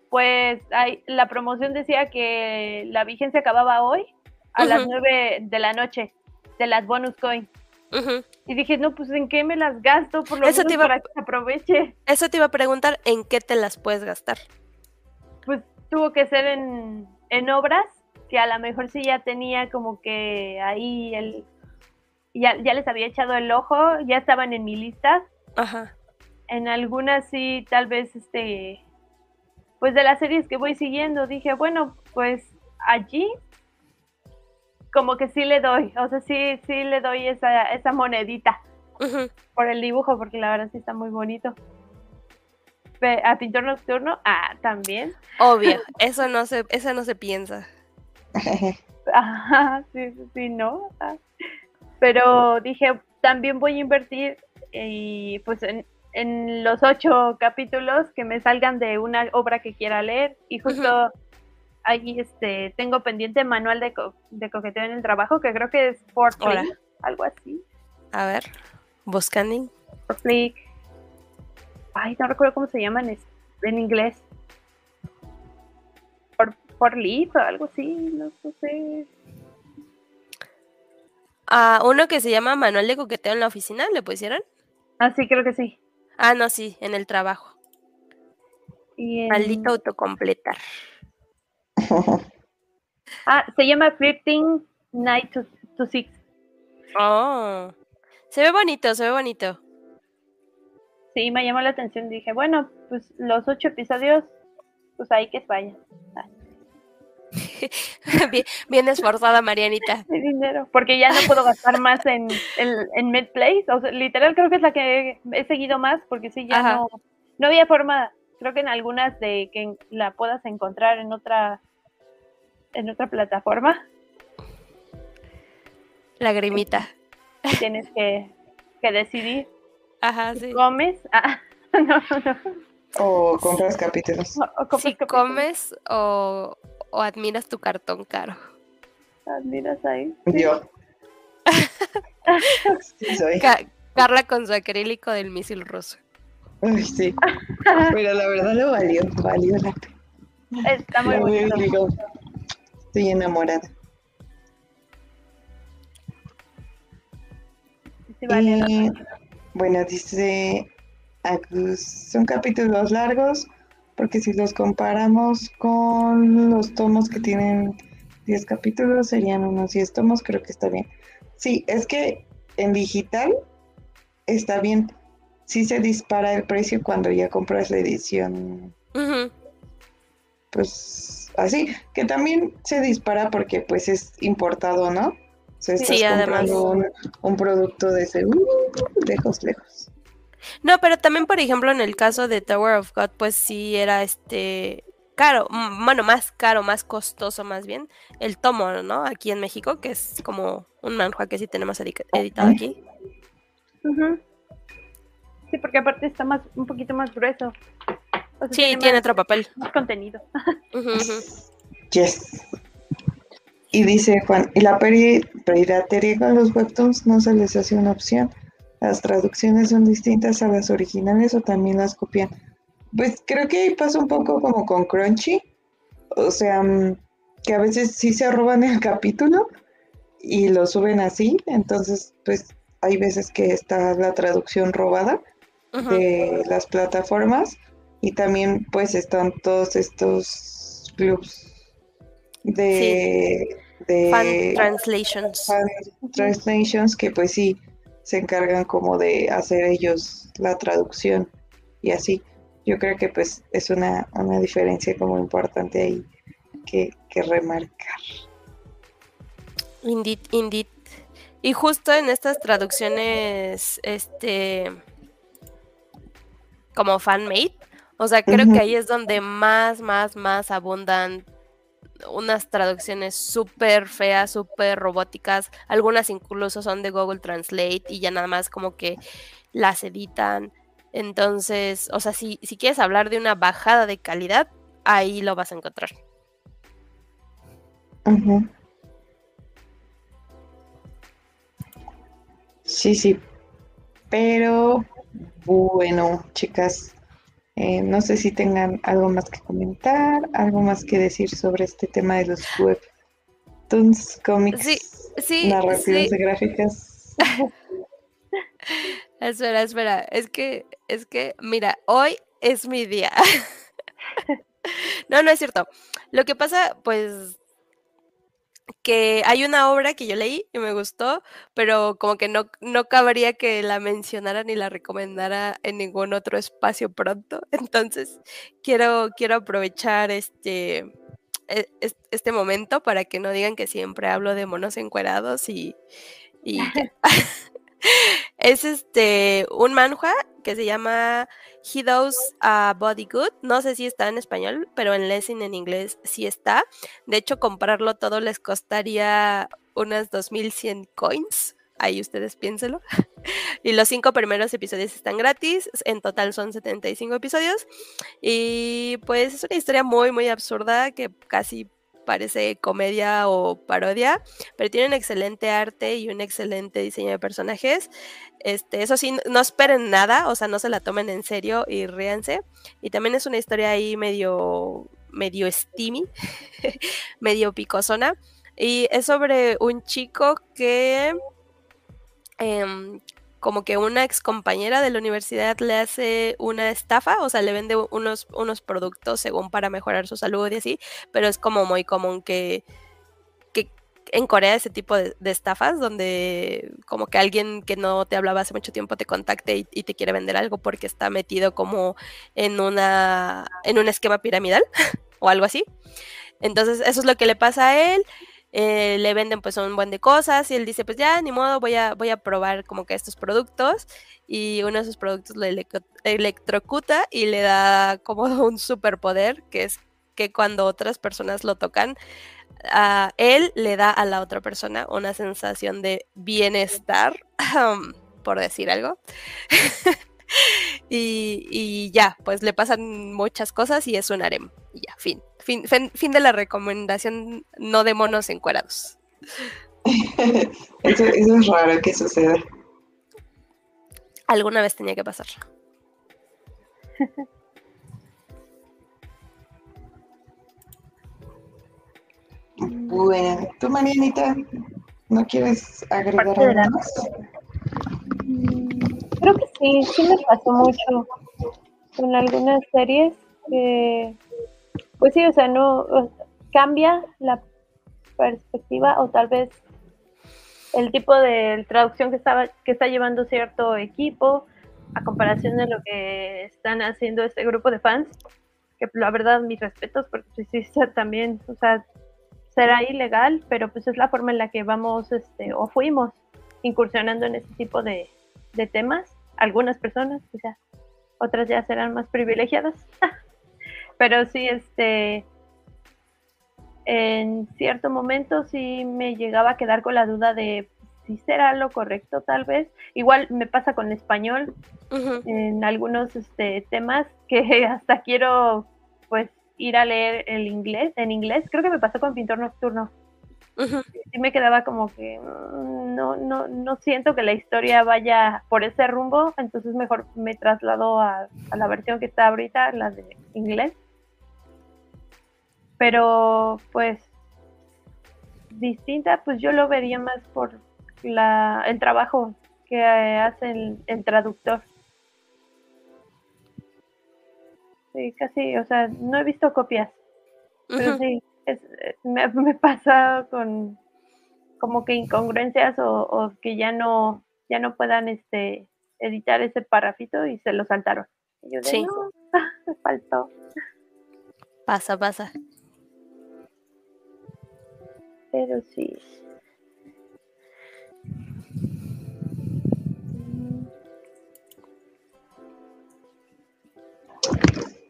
pues hay, la promoción decía que la vigencia acababa hoy a las 9 de la noche de las bonus coins. Y dije, no, pues ¿en qué me las gasto? Por lo menos para que aproveche. Eso te iba a preguntar, ¿en qué te las puedes gastar? Pues tuvo que ser en, en obras, que a lo mejor sí ya tenía como que ahí el... Ya, ya les había echado el ojo, ya estaban en mi lista. Ajá. En algunas sí, tal vez, este... Pues de las series que voy siguiendo, dije, bueno, pues allí como que sí le doy, o sea, sí, sí le doy esa, esa monedita por el dibujo, porque la verdad sí está muy bonito. A pintor nocturno, ah, también. Obvio, eso no se, eso no se piensa. Ajá, sí, sí, no. Ah. Pero dije, también voy a invertir y pues en, en, los ocho capítulos que me salgan de una obra que quiera leer y justo ahí este, tengo pendiente manual de, de coqueteo en el trabajo, que creo que es por algo así. A ver, buscando. Por Ay, no recuerdo cómo se llama en, en inglés. Por, por o algo así, no, sé. Ah, uno que se llama Manual de Coqueteo en la oficina, ¿le pusieron? Ah, sí, creo que sí. Ah, no, sí, en el trabajo. Y Maldito autocompletar. ah, se llama Flirting Night to, Six. Oh, se ve bonito, se ve bonito. Sí, me llamó la atención. Dije, bueno, pues los ocho episodios, pues ahí que vayan. bien, esforzada, Marianita. Mi dinero, porque ya no puedo gastar más en, en, Medplace. O sea, literal, creo que es la que he seguido más, porque sí, ya no, no había forma creo que en algunas de que la puedas encontrar en otra en otra plataforma. Lagrimita. Tienes que, que decidir. Ajá, sí. ¿Comes? Ah, no, no. O compras capítulos. si comes o, o, admiras tu cartón caro. Admiras ahí. Yo. sí, soy. Carla con su acrílico del misil ruso. Uy, sí. Pero la verdad lo valió, valió la pena. Está muy bonito. Estoy enamorada. Sí, bueno, dice Agus, son capítulos largos, porque si los comparamos con los tomos que tienen 10 capítulos, serían unos 10 tomos, creo que está bien. Sí, es que en digital está bien, sí se dispara el precio cuando ya compras la edición. Pues así, que también se dispara porque pues es importado, ¿no? O sea, estás comprando un, producto de ese uh, lejos, lejos. No, pero también, por ejemplo, en el caso de Tower of God, pues sí era este caro, bueno, más caro, más costoso más bien, el tomo, ¿no? Aquí en México, que es como un manhua que sí tenemos editado aquí. Sí, porque aparte está más un poquito más grueso. Sí, tiene, otro papel. Más contenido. Yes. Y dice Juan, ¿y la piratería con los webtoons no se les hace una opción? ¿Las traducciones son distintas a las originales o también las copian? Pues creo que ahí pasa un poco como con Crunchy. O sea, mm, que a veces sí se roban el capítulo y lo suben así. Entonces, pues hay veces que está la traducción robada de las plataformas y también pues están todos estos clubs de, fan translations. translations que pues sí se encargan como de hacer ellos la traducción y así. Yo creo que pues es una, una diferencia como importante ahí que, que remarcar. Indeed indeed. Y justo en estas traducciones este como fan-made. O sea, creo que ahí es donde más, más, más abundan unas traducciones súper feas, súper robóticas. Algunas incluso son de Google Translate y ya nada más como que las editan. Entonces, o sea, si, si quieres hablar de una bajada de calidad, ahí lo vas a encontrar. Sí, sí. Pero bueno, chicas, eh, no sé si tengan algo más que comentar, algo más que decir sobre este tema de los webtoons, cómics, sí, sí, narrativas gráficas. espera, espera, es que, es que, mira, hoy es mi día. no, no es cierto. Lo que pasa, pues, que hay una obra que yo leí y me gustó, pero como que no, no cabría que la mencionara ni la recomendara en ningún otro espacio pronto. Entonces, quiero, quiero aprovechar este, e, este momento para que no digan que siempre hablo de monos encuerados y, y es este un manhua que se llama He Does a Body Good. No sé si está en español, pero en Lessing en inglés sí está. De hecho, comprarlo todo les costaría unas 2100 coins. Ahí ustedes piénselo. y los cinco primeros episodios están gratis. En total son 75 episodios. Y pues es una historia muy, muy absurda que casi parece comedia o parodia, pero tiene un excelente arte y un excelente diseño de personajes. Este, eso sí, no esperen nada, o sea, no se la tomen en serio y ríanse. Y también es una historia ahí medio, medio steamy, medio picosona. Y es sobre un chico que em, como que una ex compañera de la universidad le hace una estafa, o sea, le vende unos, unos productos según para mejorar su salud y así, pero es como muy común que, que en Corea ese tipo de, estafas, donde como que alguien que no te hablaba hace mucho tiempo te contacte y, y, te quiere vender algo porque está metido como en, una, en un esquema piramidal o algo así. Entonces, eso es lo que le pasa a él. Eh, le venden pues un buen de cosas y él dice pues ya ni modo voy a, voy a probar como que estos productos y uno de esos productos lo electrocuta y le da como un superpoder que es que cuando otras personas lo tocan a él le da a la otra persona una sensación de bienestar por decir algo y, y, ya pues le pasan muchas cosas y es un harem y ya fin Fin, fin, de la recomendación, no de monos encuerados. eso, es raro que suceda. Alguna vez tenía que pasar. Bueno, tú Marianita, ¿no quieres agregar algo más? Creo que sí, sí me pasó mucho con algunas series que pues sí, o sea, no cambia la perspectiva o tal vez el tipo de traducción que estaba que está llevando cierto equipo a comparación de lo que están haciendo este grupo de fans que la verdad mis respetos porque pues, sí también o sea será ilegal pero pues es la forma en la que vamos este o fuimos incursionando en este tipo de, de temas algunas personas o sea otras ya serán más privilegiadas pero sí, este, en cierto momento sí me llegaba a quedar con la duda de si será lo correcto tal vez. Igual me pasa con español en algunos este, temas que hasta quiero pues ir a leer el inglés, en inglés. Creo que me pasó con Pintor Nocturno. Sí me quedaba como que mm, no, no, no siento que la historia vaya por ese rumbo, entonces mejor me traslado a, a la versión que está ahorita, la de inglés. Pero pues distinta, pues yo lo vería más por la, el trabajo que hace el, traductor. Sí, casi, o sea, no he visto copias, pero sí, me, me, pasa con como que incongruencias o, que ya no, ya no puedan este editar ese parrafito y se lo saltaron. Y yo de, sí. no, me faltó. Pasa, pasa pero sí.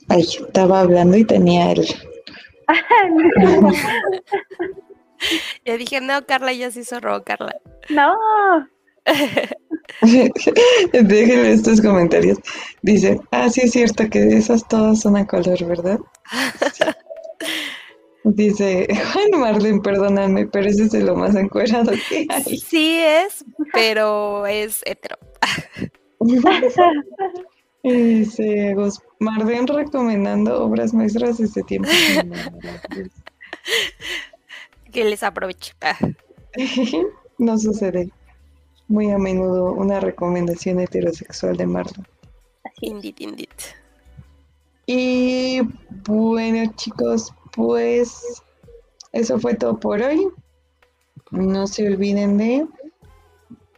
Ay, estaba hablando y tenía el. Ya dije, no, Carla ya se hizo robo, Carla. no. Déjenme estos comentarios. Dice, ah, sí es cierto que esas todas son a color, ¿verdad? Sí. Dice, Juan Marlene, perdóname, pero ese es de lo más encuerado que hay. Sí es, pero es hetero. Dice, Gus, Marlene recomendando obras maestras desde inmemorables. Que les aproveche. No sucede muy a menudo una recomendación heterosexual de Marlon. Indeed, indeed. Y bueno, chicos, pues eso fue todo por hoy. No se olviden de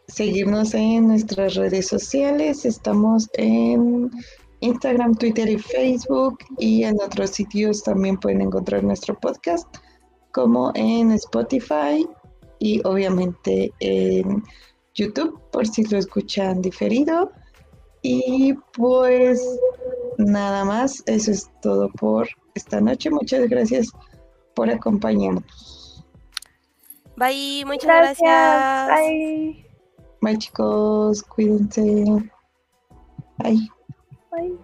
seguirnos en nuestras redes sociales. Estamos en Instagram, Twitter y Facebook. Y en otros sitios también pueden encontrar nuestro podcast, como en Spotify y obviamente en YouTube, por si lo escuchan diferido. Y pues nada más, eso es todo por esta noche. Muchas gracias por acompañarnos. Bye, muchas Gracias. gracias. Bye. Bye chicos, cuídense. Bye. Bye.